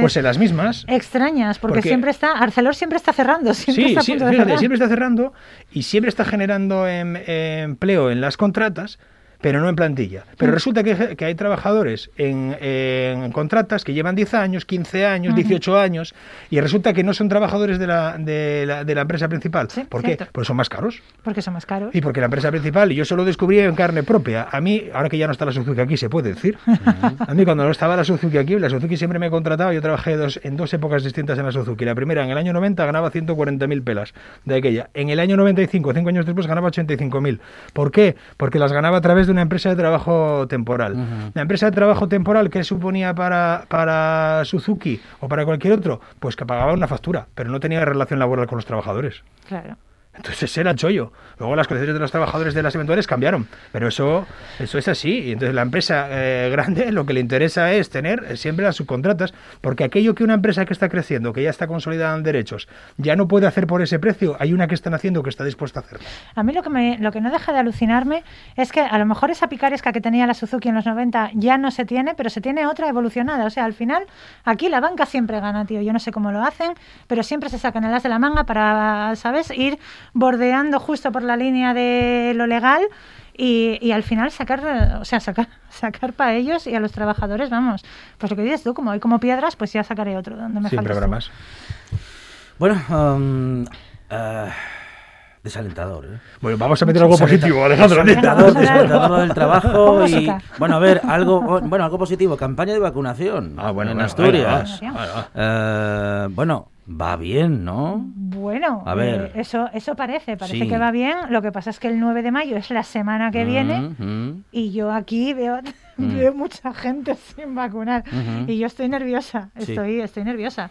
Pues en las mismas. extrañas, porque, Porque- siempre está... Arcelor siempre está cerrando, siempre Sí, está a sí, punto de fíjate, cerrar. siempre está cerrando y siempre está generando em- empleo en las contratas, pero no en plantilla. Pero Mm. resulta que, que hay trabajadores en, en contratas que llevan 10 años, 15 años, Ujú. 18 años, y resulta que no son trabajadores de la, de la, de la empresa principal. Sí, ¿Por qué? Porque son más caros. Porque son más caros. Y porque la empresa principal, y yo eso lo descubrí en carne propia. A mí, ahora que ya no está la Suzuki aquí, se puede decir. A mí cuando no estaba la Suzuki aquí, la Suzuki siempre me contrataba. Yo trabajé dos, en dos épocas distintas en la Suzuki. La primera, en el año 90, ganaba 140.000 pelas de aquella. En el año 95, cinco años después, ganaba 85.000. ¿Por qué? Porque las ganaba a través de una empresa de trabajo temporal. La empresa de trabajo temporal, ¿qué suponía para, para Suzuki o para cualquier otro? Pues que pagaba una factura, pero no tenía relación laboral con los trabajadores. Claro. Entonces era chollo. Luego las condiciones de los trabajadores de las eventuales cambiaron, pero eso, eso es así. Y entonces la empresa eh, grande lo que le interesa es tener eh, siempre las subcontratas, porque aquello que una empresa que está creciendo, que ya está consolidada en derechos, ya no puede hacer por ese precio, hay una que están haciendo que está dispuesta a hacerlo. A mí lo que, me, lo que no deja de alucinarme es que a lo mejor esa picaresca que tenía la Suzuki en los 90 ya no se tiene, pero se tiene otra evolucionada. O sea, al final, aquí la banca siempre gana, tío. Yo no sé cómo lo hacen, pero siempre se sacan el as de la manga para, ¿sabes?, ir bordeando justo por la línea de lo legal. Y, y al final sacar, eh, o sea, sacar, sacar para ellos y a los trabajadores, vamos, pues lo que dices tú, como hay como piedras, pues ya sacaré otro. Donde me Siempre habrá más. Bueno, um, eh, desalentador, ¿eh? Bueno, vamos a meter algo positivo, Alejandro. Desalentador, desalentador del trabajo y bueno, a ver, algo bueno, algo positivo, campaña de vacunación Ah, bueno, en bueno, Asturias. Eh, bueno, va bien, ¿no? Bueno, A ver. eh, eso, eso parece, parece Sí. que va bien. Lo que pasa es que el 9 de mayo es la semana que viene Mm, mm. y yo aquí veo, Mm. veo mucha gente sin vacunar Ujú. y yo estoy nerviosa, Sí. estoy, estoy nerviosa.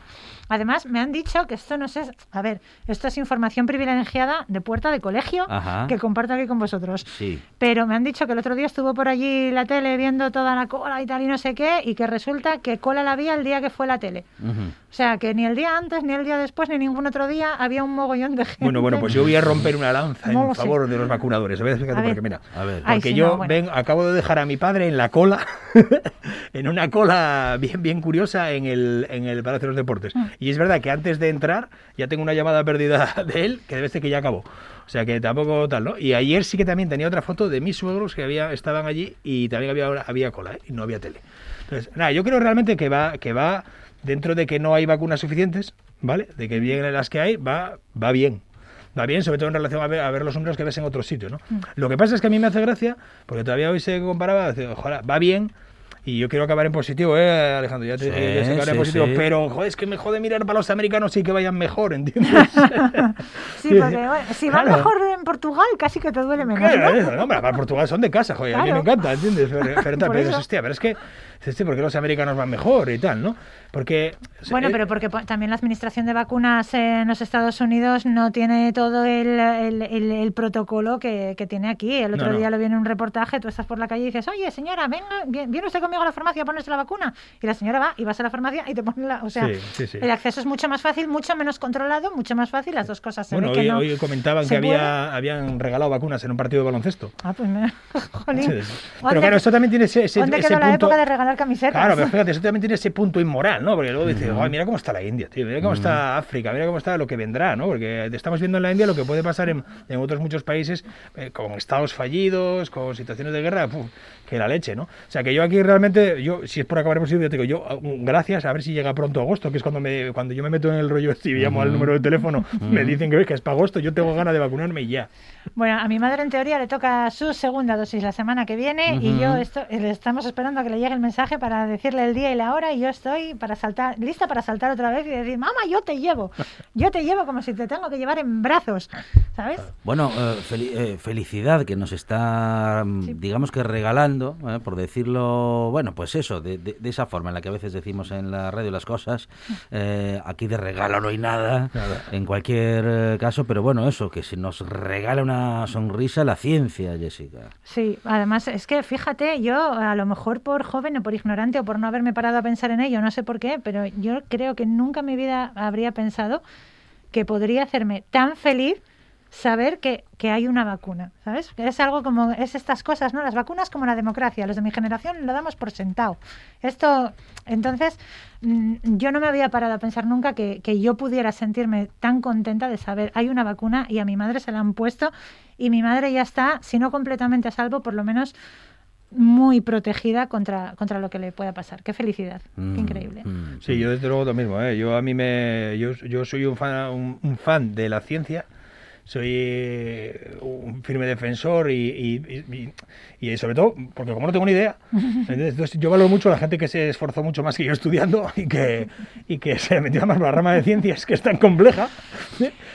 Además, me han dicho que esto no sé, a ver, esto es información privilegiada de puerta de colegio Ajá. que comparto aquí con vosotros. Sí. Pero me han dicho que el otro día estuvo por allí la tele viendo toda la cola y tal y no sé qué, y que resulta que cola la había el día que fue la tele. Ujú. O sea, que ni el día antes, ni el día después, ni ningún otro día había un mogollón de gente. Bueno, bueno, pues yo voy a romper una lanza en favor de los vacunadores. A ver, fíjate, A ver. porque mira, A ver. Ay, porque sí, yo no, bueno. ven, acabo de dejar a mi padre en la cola, en una cola bien, bien curiosa en el, en el Palacio de los Deportes. Mm. Y es verdad que antes de entrar ya tengo una llamada perdida de él, que debe ser que ya acabó. O sea que tampoco tal, ¿no? Y ayer sí que también tenía otra foto de mis suegros que había, estaban allí y también había, había cola, ¿eh? y no había tele. Entonces, nada, yo creo realmente que va, que va dentro de que no hay vacunas suficientes, ¿vale? De que vienen las que hay, va, va bien. Va bien, sobre todo en relación a ver, a ver los números que ves en otros sitios, ¿no? Lo que pasa es que a mí me hace gracia, porque todavía hoy se comparaba, ojalá, va bien, Y yo quiero acabar en positivo, ¿eh, Alejandro? Ya te Sí, yo sé que acabar en positivo, sí. pero joder, es que me jode mirar para los americanos y que vayan mejor, ¿entiendes? Sí, porque bueno, si va Claro. mejor en Portugal, casi que te duele menos. Claro, ¿no? eso, no, hombre, para Portugal son de casa, joder, a mí me encanta, ¿entiendes? Pero, pero, tal, Por pero eso. hostia, pero es que, este, ¿por qué los americanos van mejor y tal, no? Porque... Bueno, eh, pero porque po- también la administración de vacunas en los Estados Unidos no tiene todo el, el- el- el protocolo que, que tiene aquí. El otro No, no. día lo vi en un reportaje, tú estás por la calle y dices, oye, señora, venga, vi- viene usted conmigo a la farmacia a ponerse la vacuna. Y la señora va y vas a la farmacia y te pone la... O sea, Sí, sí, sí. el acceso es mucho más fácil, mucho menos controlado, mucho más fácil, las dos cosas. Se Bueno, ve que hoy, no hoy comentaban que había, habían regalado vacunas en un partido de baloncesto. Ah, pues me... Jolín. Sí, ¿Dónde- Pero claro, esto también tiene ese, ese, ¿Dónde ese quedó la punto... época de regalar camisetas? Claro, pero fíjate, eso también tiene ese punto inmoral, ¿no? Porque luego dices, "Ay, mira cómo está la India, tío, mira cómo está África, mira cómo está lo que vendrá, ¿no? Porque estamos viendo en la India lo que puede pasar en, en otros muchos países eh, con estados fallidos, con situaciones de guerra, puf, que la leche, ¿no? O sea, que yo aquí realmente, yo si es por acabar posible, yo te digo, yo, ah, gracias, a ver si llega pronto agosto, que es cuando me cuando yo me meto en el rollo este y llamo al número de teléfono, me dicen que, que es para agosto, yo tengo ganas de vacunarme y ya. Bueno, a mi madre en teoría le toca su segunda dosis la semana que viene y yo esto, le estamos esperando a que le llegue el mensaje para decirle el día y la hora y yo estoy para saltar, lista para saltar otra vez y decir, mamá, yo te llevo, yo te llevo como si te tengo que llevar en brazos, ¿sabes? Bueno, eh, fel- eh, felicidad que nos está, digamos que regalando, eh, por decirlo, bueno, pues eso, de, de- de esa forma en la que a veces decimos en la radio las cosas, eh, aquí de regalo no hay nada, en cualquier eh, caso, pero bueno, eso, que si nos regala una sonrisa la ciencia, Jessica. Sí, además es que fíjate, yo a lo mejor por joven o por ignorante o por no haberme parado a pensar en ello, no sé por qué, pero yo creo que nunca en mi vida habría pensado que podría hacerme tan feliz saber que, que hay una vacuna, ¿sabes? Que es algo como, es estas cosas, ¿no? Las vacunas como la democracia, los de mi generación lo damos por sentado. Esto, entonces, mm, yo no me había parado a pensar nunca que, que yo pudiera sentirme tan contenta de saber, hay una vacuna y a mi madre se la han puesto y mi madre ya está, si no completamente a salvo, por lo menos muy protegida contra, contra lo que le pueda pasar. Qué felicidad, Mm, qué increíble. mm, Sí, yo desde luego lo mismo, ¿eh? Yo a mí me... Yo, yo soy un fan, un, un fan de la ciencia, soy eh, un firme defensor y, y, y- y sobre todo, porque como no tengo ni idea, entonces yo valoro mucho a la gente que se esforzó mucho más que yo estudiando y que, y que se metió más por la rama de ciencias que es tan compleja.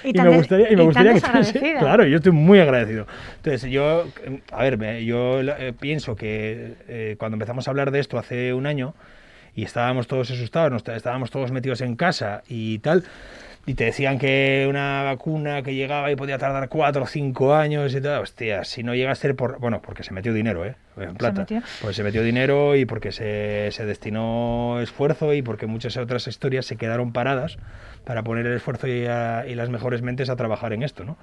Y me gustaría, y me gustaría que. Claro, yo estoy muy agradecido. Entonces, yo, a ver, yo eh, pienso que eh, cuando empezamos a hablar de esto hace un año y estábamos todos asustados, estábamos todos metidos en casa y tal, y te decían que una vacuna que llegaba y podía tardar cuatro o cinco años y tal, hostia, si no llega a ser por, bueno, porque se metió dinero, ¿eh? En plata. metió. Pues se metió dinero y porque se, se destinó esfuerzo y porque muchas otras historias se quedaron paradas para poner el esfuerzo y, a- y las mejores mentes a trabajar en esto, ¿no?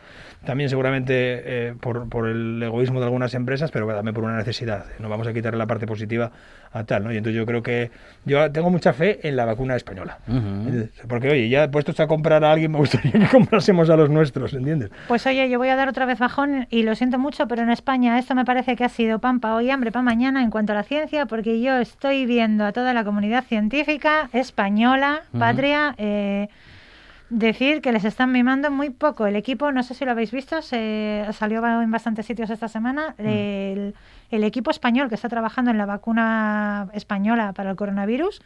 También seguramente eh, por, por el egoísmo de algunas empresas, pero también por una necesidad. No vamos a quitarle la parte positiva a tal, ¿no? Y entonces yo creo que yo tengo mucha fe en la vacuna española. Ujú. Porque, oye, ya puestos a comprar a alguien, me gustaría que comprásemos a los nuestros, ¿entiendes? Pues oye, yo voy a dar otra vez bajón y lo siento mucho, pero en España esto me parece que ha sido pan para hambre para mañana en cuanto a la ciencia, porque yo estoy viendo a toda la comunidad científica española, patria, eh, decir que les están mimando muy poco. El equipo, no sé si lo habéis visto, se salió en bastantes sitios esta semana. El, el equipo español que está trabajando en la vacuna española para el coronavirus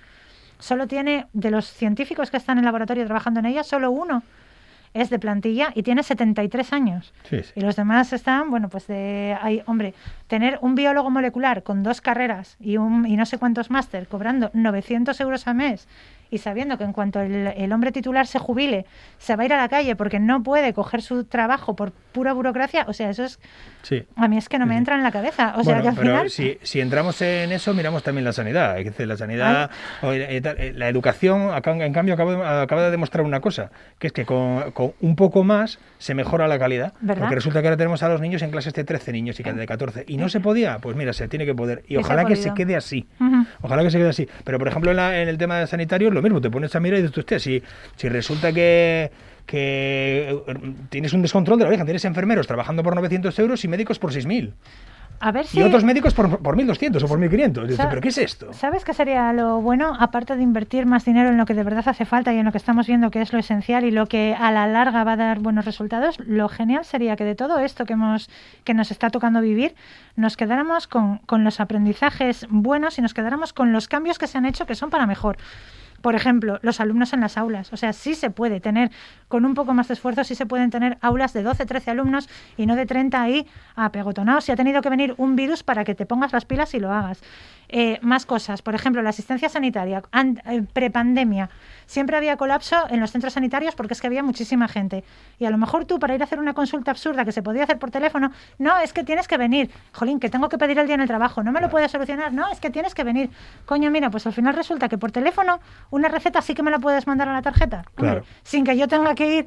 solo tiene, de los científicos que están en el laboratorio trabajando en ella, solo uno es de plantilla y tiene 73 años. Sí, sí. Y los demás están, bueno, pues de, hay, hombre, tener un biólogo molecular con dos carreras y, un, y no sé cuántos máster cobrando 900 euros al mes y sabiendo que en cuanto el, el hombre titular se jubile, se va a ir a la calle porque no puede coger su trabajo por pura burocracia, o sea, eso es, Sí. a mí es que no me entra en la cabeza. O sea, Bueno, que al pero final... si, si entramos en eso, miramos también la sanidad. Es decir, la sanidad, o, eh, tal, eh, la educación, en cambio, acaba de, acaba de demostrar una cosa, que es que con, con un poco más se mejora la calidad. ¿Verdad? Porque resulta que ahora tenemos a los niños en clases de 13 niños y que de 14. Y no se podía, pues mira, se tiene que poder. Y Y se ha ojalá que se quede así. Ojalá que se quede así. Pero, por ejemplo, en, la- en el tema sanitario lo mismo. Te pones a mirar y dices, hostia, si, si resulta que, que eh, tienes un descontrol de la oreja, tienes enfermeros trabajando por 900 euros y médicos por 6.000. A ver si... Y otros médicos por, por 1.200 o por 1.500. Dice, ¿pero qué es esto? ¿Sabes qué sería lo bueno? Aparte de invertir más dinero en lo que de verdad hace falta y en lo que estamos viendo que es lo esencial y lo que a la larga va a dar buenos resultados, lo genial sería que de todo esto que, hemos, que nos está tocando vivir, nos quedáramos con, con los aprendizajes buenos y nos quedáramos con los cambios que se han hecho que son para mejor. Por ejemplo, los alumnos en las aulas. O sea, sí se puede tener, con un poco más de esfuerzo, sí se pueden tener aulas de 12, 13 alumnos y no de 30 ahí apegotonados. Si ha tenido que venir un virus para que te pongas las pilas y lo hagas. Eh, más cosas. Por ejemplo, la asistencia sanitaria. An- eh, prepandemia. Siempre había colapso en los centros sanitarios porque es que había muchísima gente. Y a lo mejor tú, para ir a hacer una consulta absurda que se podía hacer por teléfono, no, es que tienes que venir. Jolín, que tengo que pedir el día en el trabajo. No me lo puedes solucionar. No, es que tienes que venir. Coño, mira, pues al final resulta que por teléfono una receta sí que me la puedes mandar a la tarjeta. Hombre, Claro. sin que yo tenga que ir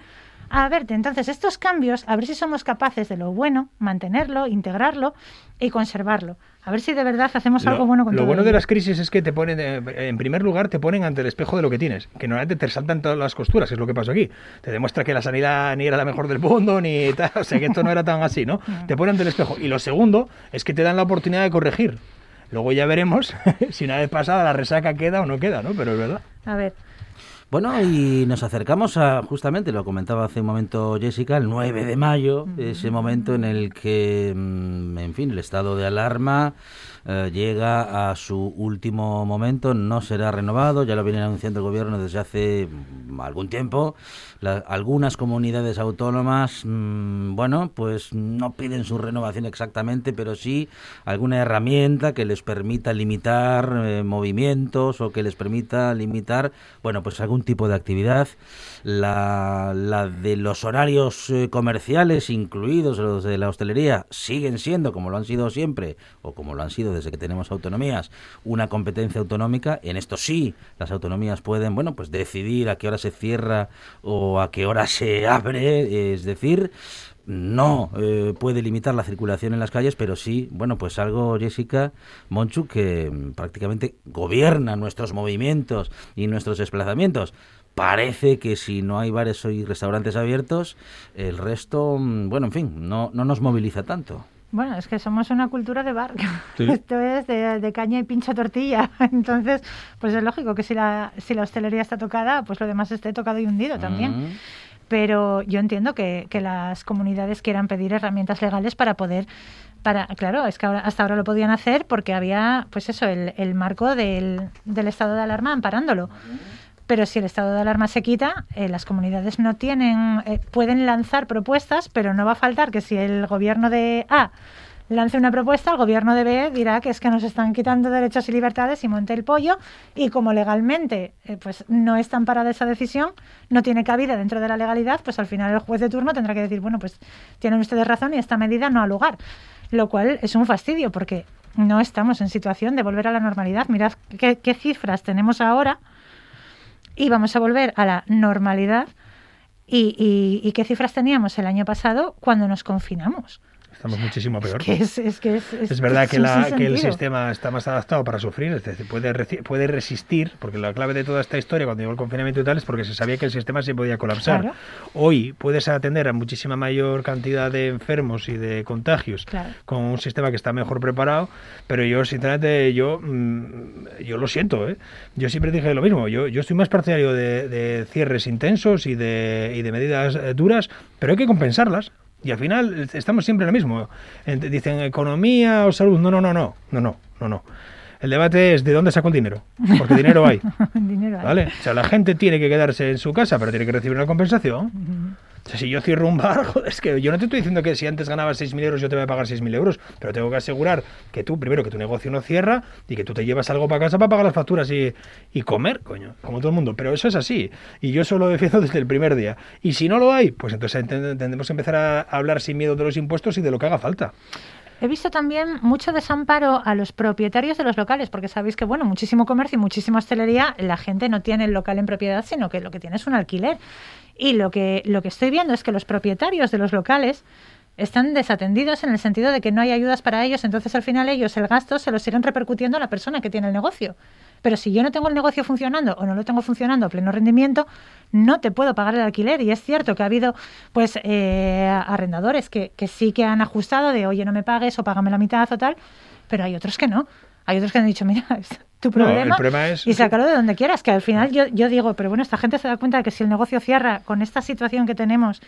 a verte. Entonces, estos cambios, a ver si somos capaces de lo bueno, mantenerlo, integrarlo y conservarlo. A ver si de verdad hacemos algo Lo- bueno con Lo todo bueno de ello. las crisis es que te ponen, eh, en primer lugar, te ponen ante el espejo de lo que tienes, que normalmente te saltan todas las costuras, que es lo que pasó aquí. Te demuestra que la sanidad ni era la mejor del mundo, ni tal, o sea, que esto no era tan así, ¿no? Te ponen ante el espejo. Y lo segundo es que te dan la oportunidad de corregir. Luego ya veremos si una vez pasada la resaca queda o no queda, ¿no? Pero es verdad. A ver, Bueno, y nos acercamos a, justamente, lo comentaba hace un momento Jessica, el 9 de mayo, ese momento en el que, mm, en fin, el estado de alarma eh, llega a su último momento, no será renovado, ya lo viene anunciando el gobierno desde hace mm, algún tiempo. La- algunas comunidades autónomas, mm, bueno, pues no piden su renovación exactamente, pero sí alguna herramienta que les permita limitar eh, movimientos o que les permita limitar, bueno, pues algún tipo de actividad. La, la de los horarios eh, comerciales, incluidos los de la hostelería, siguen siendo, como lo han sido siempre, o como lo han sido desde que tenemos autonomías, una competencia autonómica. En esto sí, las autonomías pueden, bueno, pues decidir a qué hora se cierra o a qué hora se abre, es decir, no eh, puede limitar la circulación en las calles, pero sí, bueno, pues algo, Jessica Monchu, que mm, prácticamente gobierna nuestros movimientos y nuestros desplazamientos. Parece que si no hay bares y restaurantes abiertos, el resto, mm, bueno, en fin, no, no nos moviliza tanto. bueno, es que somos una cultura de bar. Sí. Esto es de, de caña y pincho tortilla. Entonces, pues es lógico que si la, si la hostelería está tocada, pues lo demás esté tocado y hundido también. Mm. Pero yo entiendo que, que las comunidades quieran pedir herramientas legales para poder para claro es que ahora- hasta ahora lo podían hacer porque había pues eso el, el marco del, del estado de alarma amparándolo. Pero si el estado de alarma se quita eh, las comunidades no tienen eh, pueden lanzar propuestas pero no va a faltar que si el gobierno de A lance una propuesta, el gobierno de B dirá que es que nos están quitando derechos y libertades y monte el pollo y como legalmente eh, pues no está amparada esa decisión, no tiene cabida dentro de la legalidad, pues al final el juez de turno tendrá que decir, bueno, pues tienen ustedes razón y esta medida no ha lugar. Lo cual es un fastidio porque no estamos en situación de volver a la normalidad. Mirad qué, qué cifras tenemos ahora y vamos a volver a la normalidad y qué cifras teníamos el año pasado cuando nos confinamos. Estamos muchísimo peor. Que es, es que es, Es verdad que, la- que el sistema está más adaptado para sufrir, es decir, puede, puede resistir, porque la clave de toda esta historia cuando llegó el confinamiento y tal es porque se sabía que el sistema se podía colapsar. Claro. Hoy puedes atender a muchísima mayor cantidad de enfermos y de contagios Claro. con un sistema que está mejor preparado, pero yo sinceramente yo mm, yo lo siento, ¿eh? yo siempre dije lo mismo, yo, yo estoy más partidario de, de cierres intensos y de, y de medidas eh, duras, pero hay que compensarlas. Y al final estamos siempre en lo mismo. Dicen economía o salud. No, no, no, no, no, no, no, no. El debate es de dónde saco el dinero, porque dinero hay. Dinero hay. ¿Vale? O sea, la gente tiene que quedarse en su casa, pero tiene que recibir una compensación. O sea, si yo cierro un bar, es que yo no te estoy diciendo que si antes ganabas 6.000 euros yo te voy a pagar 6.000 euros, pero tengo que asegurar que tú, primero, que tu negocio no cierra y que tú te llevas algo para casa para pagar las facturas y, y comer, coño, como todo el mundo. Pero eso es así. Y yo eso lo defiendo desde el primer día. Y si no lo hay, pues entonces tendremos que empezar a hablar sin miedo de los impuestos y de lo que haga falta. He visto también mucho desamparo a los propietarios de los locales, porque sabéis que, bueno, muchísimo comercio y muchísima hostelería, la gente no tiene el local en propiedad, sino que lo que tiene es un alquiler. Y lo que, lo que estoy viendo es que los propietarios de los locales están desatendidos en el sentido de que no hay ayudas para ellos, entonces al final ellos el gasto se lo siguen repercutiendo a la persona que tiene el negocio. Pero si yo no tengo el negocio funcionando o no lo tengo funcionando a pleno rendimiento, no te puedo pagar el alquiler. Y es cierto que ha habido pues eh, arrendadores que, que sí que han ajustado de, oye, no me pagues o págame la mitad o tal, pero hay otros que no. Hay otros que han dicho, mira, es tu No, el problema, es- y sácalo de donde quieras. Que al final yo, yo digo, pero bueno, esta gente se da cuenta de que si el negocio cierra con esta situación que tenemos,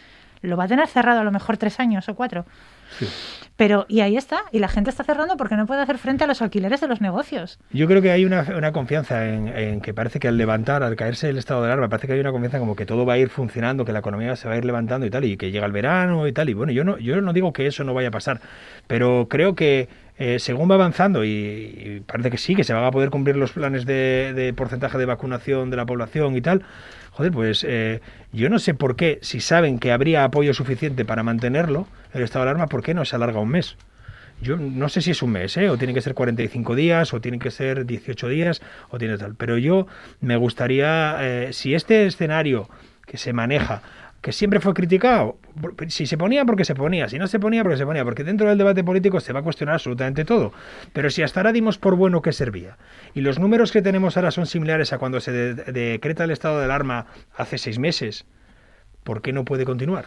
lo va a tener cerrado a lo mejor tres años o cuatro. Pero, y ahí está, y la gente está cerrando porque no puede hacer frente a los alquileres de los negocios. Yo creo que hay una, una confianza en, en que parece que al levantar, al caerse el estado de alarma, parece que hay una confianza como que todo va a ir funcionando, que la economía se va a ir levantando y tal, y que llega el verano y tal. Y bueno, yo no, yo no digo que eso no vaya a pasar, pero creo que eh, según va avanzando y, y parece que sí, que se van a poder cumplir los planes de, de porcentaje de vacunación de la población y tal, joder, pues eh, yo no sé por qué, si saben que habría apoyo suficiente para mantenerlo, el estado de alarma, ¿por qué no se alarga un mes? Yo no sé si es un mes, ¿eh? o tiene que ser 45 días, o tiene que ser 18 días, o tiene tal. Pero yo me gustaría, eh, si este escenario que se maneja, que siempre fue criticado, si se ponía porque se ponía, si no se ponía porque se ponía, porque dentro del debate político se va a cuestionar absolutamente todo. Pero si hasta ahora dimos por bueno que servía, y los números que tenemos ahora son similares a cuando se de- decreta el estado de alarma hace seis meses, ¿por qué no puede continuar?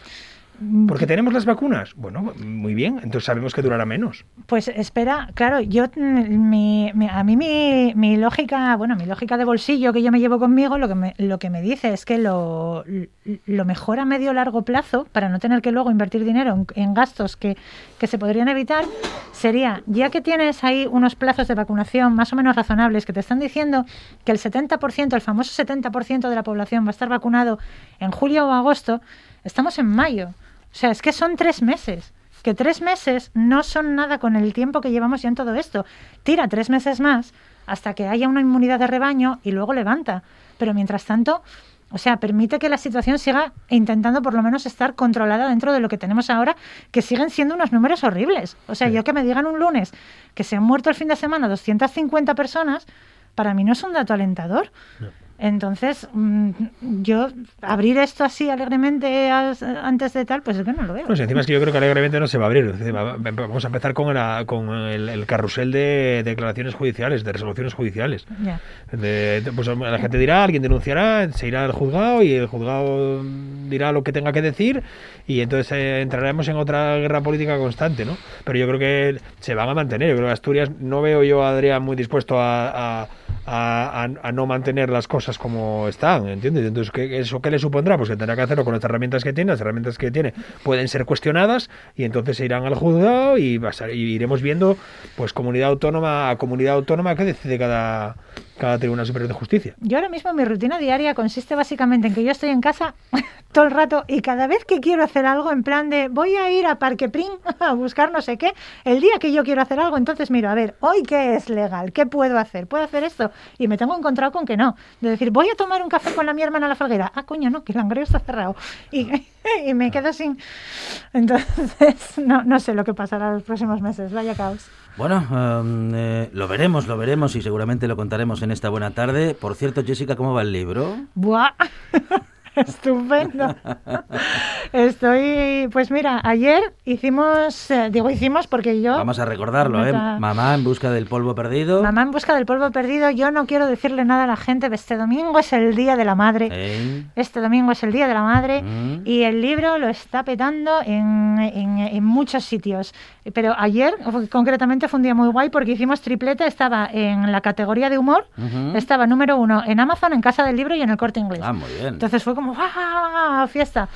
Porque tenemos las vacunas. Bueno, muy bien, entonces sabemos que durará menos. Pues espera, claro, yo mm, mi, mi- a mí mi, mi lógica, bueno, mi lógica de bolsillo que yo me llevo conmigo, lo que me, lo que me dice es que lo, lo mejor a medio largo plazo, para no tener que luego invertir dinero en, en gastos que, que se podrían evitar, sería, ya que tienes ahí unos plazos de vacunación más o menos razonables que te están diciendo que el 70%, el famoso 70% de la población va a estar vacunado en julio o agosto, estamos en mayo. O sea, es que son tres meses. Que tres meses no son nada con el tiempo que llevamos ya en todo esto. Tira tres meses más hasta que haya una inmunidad de rebaño y luego levanta. Pero mientras tanto, o sea, permite que la situación siga intentando por lo menos estar controlada dentro de lo que tenemos ahora, que siguen siendo unos números horribles. O sea, yo que me digan un lunes que se han muerto el fin de semana 250 personas, para mí no es un dato alentador. Entonces, mm, yo abrir esto así alegremente antes de tal, pues es que no lo veo. Pues encima es que yo creo que alegremente no se va a abrir. Vamos a empezar con, la- con el, el carrusel de declaraciones judiciales, de resoluciones judiciales. De- de- pues la gente dirá, alguien denunciará, se irá al juzgado y el juzgado dirá lo que tenga que decir y entonces eh, entraremos en otra guerra política constante, ¿no? Pero yo creo que se van a mantener. Yo creo que Asturias no veo yo a Adrián muy dispuesto a, a- a- a- a no mantener las cosas como están, ¿entiendes? Entonces, ¿qué, ¿eso qué le supondrá? Pues que tendrá que hacerlo con las herramientas que tiene. Las herramientas que tiene pueden ser cuestionadas y entonces se irán al juzgado y, y iremos viendo, pues, comunidad autónoma a comunidad autónoma que decide cada, cada Tribunal Superior de Justicia. Yo ahora mismo mi rutina diaria consiste básicamente en que yo estoy en casa todo el rato y cada vez que quiero hacer algo en plan de voy a ir a Parque Prim a buscar no sé qué, el día que yo quiero hacer algo, entonces miro, a ver, hoy qué es legal, qué puedo hacer, puedo hacer esto y me tengo encontrado con que no, de decir voy a tomar un café con la mi hermana la falguera, ah coño no, que el langreo está cerrado y, y me quedo sin, entonces no, no sé lo que pasará los próximos meses, vaya caos. Bueno, em, eh, lo veremos, lo veremos y seguramente lo contaremos en esta buena tarde. Por cierto, Jessica, ¿cómo va el libro? Buah, estupendo. Estoy, pues mira, ayer hicimos, eh, digo hicimos porque yo... Vamos a recordarlo, ¿eh? Mamá en busca del polvo perdido. Mamá en busca del polvo perdido, yo no quiero decirle nada a la gente, este domingo es el Día de la Madre. ¿Eh? Este domingo es el Día de la Madre Mm. y el libro lo está petando en, en- en muchos sitios. Pero ayer, concretamente, fue un día muy guay porque hicimos tripleta, estaba en la categoría de humor, estaba número uno en Amazon, en Casa del Libro y en el Corte Inglés. Ah, muy bien. Entonces fue como fiesta.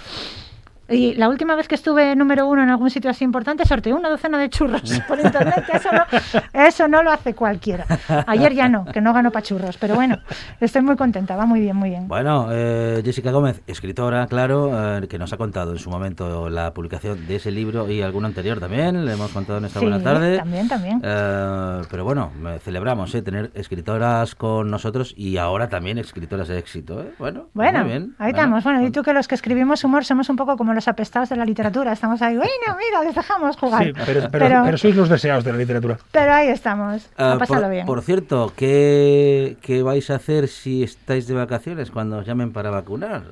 Y la última vez que estuve número uno en algún sitio así importante, sorteé una docena de churros por internet, que eso no, eso no lo hace cualquiera. Ayer ya no, que no ganó para churros, pero bueno, estoy muy contenta, va muy bien, muy bien. Bueno, eh, Jessica Gómez, escritora, claro, eh, que nos ha contado en su momento la publicación de ese libro y alguno anterior también, le hemos contado en esta Sí, buena tarde. también, también. Eh, pero bueno, me- celebramos eh, tener escritoras con nosotros y ahora también escritoras de éxito. ¿eh? Bueno, pues Bueno, muy bien. ahí estamos. Bueno, y tú que los que escribimos humor somos un poco como los apestados de la literatura. Estamos ahí, bueno, mira, les dejamos jugar. Sí, pero, pero, pero sois los deseados de la literatura. pero ahí estamos, pasarlo por, bien. por cierto, ¿qué, ¿qué vais a hacer si estáis de vacaciones cuando os llamen para vacunar?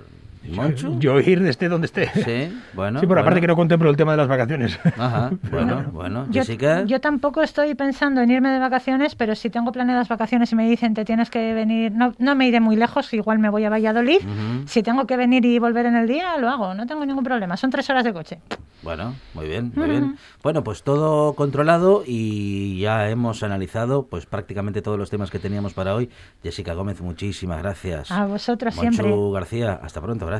¿Monchu? Yo ir esté donde esté. Sí, bueno. Sí, por aparte que no contemplo el tema de las vacaciones. Ajá, bueno, bueno. Yo, Jessica. yo tampoco estoy pensando en irme de vacaciones, pero si tengo planeadas vacaciones y me dicen te tienes que venir, no, no me iré muy lejos, igual me voy a Valladolid. Si tengo que venir y volver en el día, lo hago, no tengo ningún problema. Son tres horas de coche. Bueno, muy bien, muy bien. Bueno, pues todo controlado y ya hemos analizado pues prácticamente todos los temas que teníamos para hoy. Jessica Gómez, muchísimas gracias. A vosotros Monchu siempre. García, hasta pronto, gracias.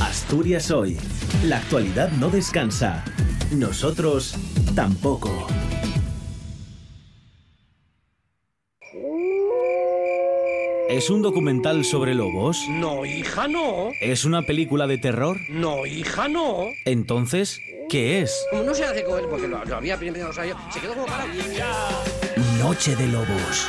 Asturias Hoy. La actualidad no descansa. Nosotros tampoco. ¿Es un documental sobre lobos? No, hija, no. ¿Es una película de terror? No, hija, no. Entonces, ¿qué es? Como no se hace con él, porque lo, lo había primero, o sea, yo, se quedó como para... Noche de Lobos.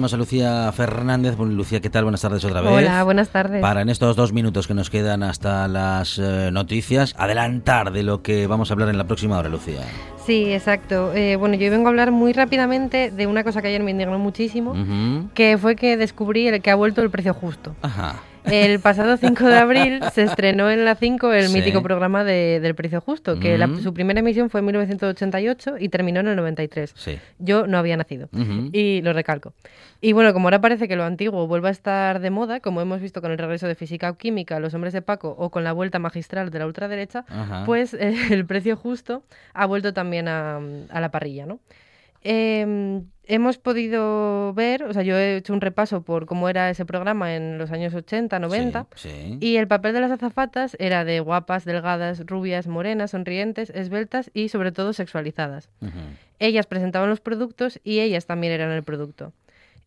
Tenemos a Lucía Fernández. Bueno, Lucía, ¿qué tal? Buenas tardes otra vez. Hola, buenas tardes. Para en estos dos minutos que nos quedan hasta las eh, noticias, adelantar de lo que vamos a hablar en la próxima hora, Lucía. Sí, exacto. Eh, bueno, yo vengo a hablar muy rápidamente de una cosa que ayer me indignó muchísimo, que fue que descubrí el que ha vuelto el precio justo. Ajá. El pasado 5 de abril se estrenó en la 5 el Sí. mítico programa de- del precio justo, que la- su primera emisión fue en 1988 y terminó en el 93. Sí. Yo no había nacido. Y lo recalco. Y bueno, como ahora parece que lo antiguo vuelve a estar de moda, como hemos visto con el regreso de Física o Química, Los Hombres de Paco o con la vuelta magistral de la ultraderecha, Ajá. pues eh, el precio justo ha vuelto también a, a la parrilla, ¿no? Eh, hemos podido ver, o sea, yo he hecho un repaso por cómo era ese programa en los años 80, 90, Sí, sí. y el papel de las azafatas era de guapas, delgadas, rubias, morenas, sonrientes, esbeltas y sobre todo sexualizadas. Ellas presentaban los productos y ellas también eran el producto.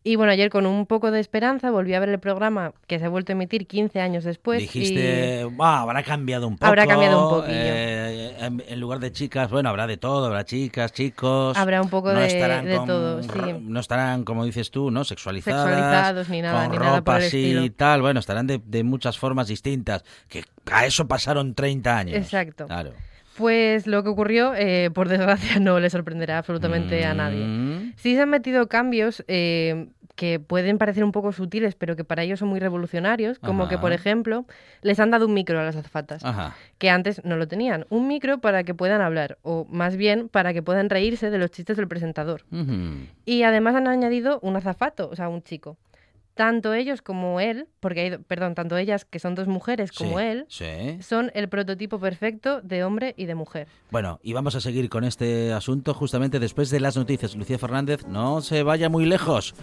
Y bueno, ayer con un poco de esperanza volví a ver el programa que se ha vuelto a emitir 15 años después. y- Dijiste, "Buah, habrá cambiado un poco. Habrá cambiado un poquillo. eh, en, en lugar de chicas, bueno, habrá de todo, habrá chicas, chicos. Habrá un poco no de- estarán de con- todo, sí. No estarán, como dices tú, ¿no? Sexualizadas. Sexualizados ni nada, con ni nada por el ropas y tal. Bueno, estarán de, de muchas formas distintas. Que a eso pasaron 30 años. Exacto. Claro. Pues lo que ocurrió, eh, por desgracia, no le sorprenderá absolutamente a nadie. Mm, Sí se han metido cambios eh, que pueden parecer un poco sutiles, pero que para ellos son muy revolucionarios, como que, por ejemplo, les han dado un micro a las azafatas, Ajá. que antes no lo tenían. Un micro para que puedan hablar, o más bien para que puedan reírse de los chistes del presentador. Y además han añadido un azafato, o sea, un chico. Tanto ellos como él, porque hay, perdón, tanto ellas, que son dos mujeres, como Sí, él, Sí. son el prototipo perfecto de hombre y de mujer. Bueno, y vamos a seguir con este asunto justamente después de las noticias. Lucía Fernández, no se vaya muy lejos.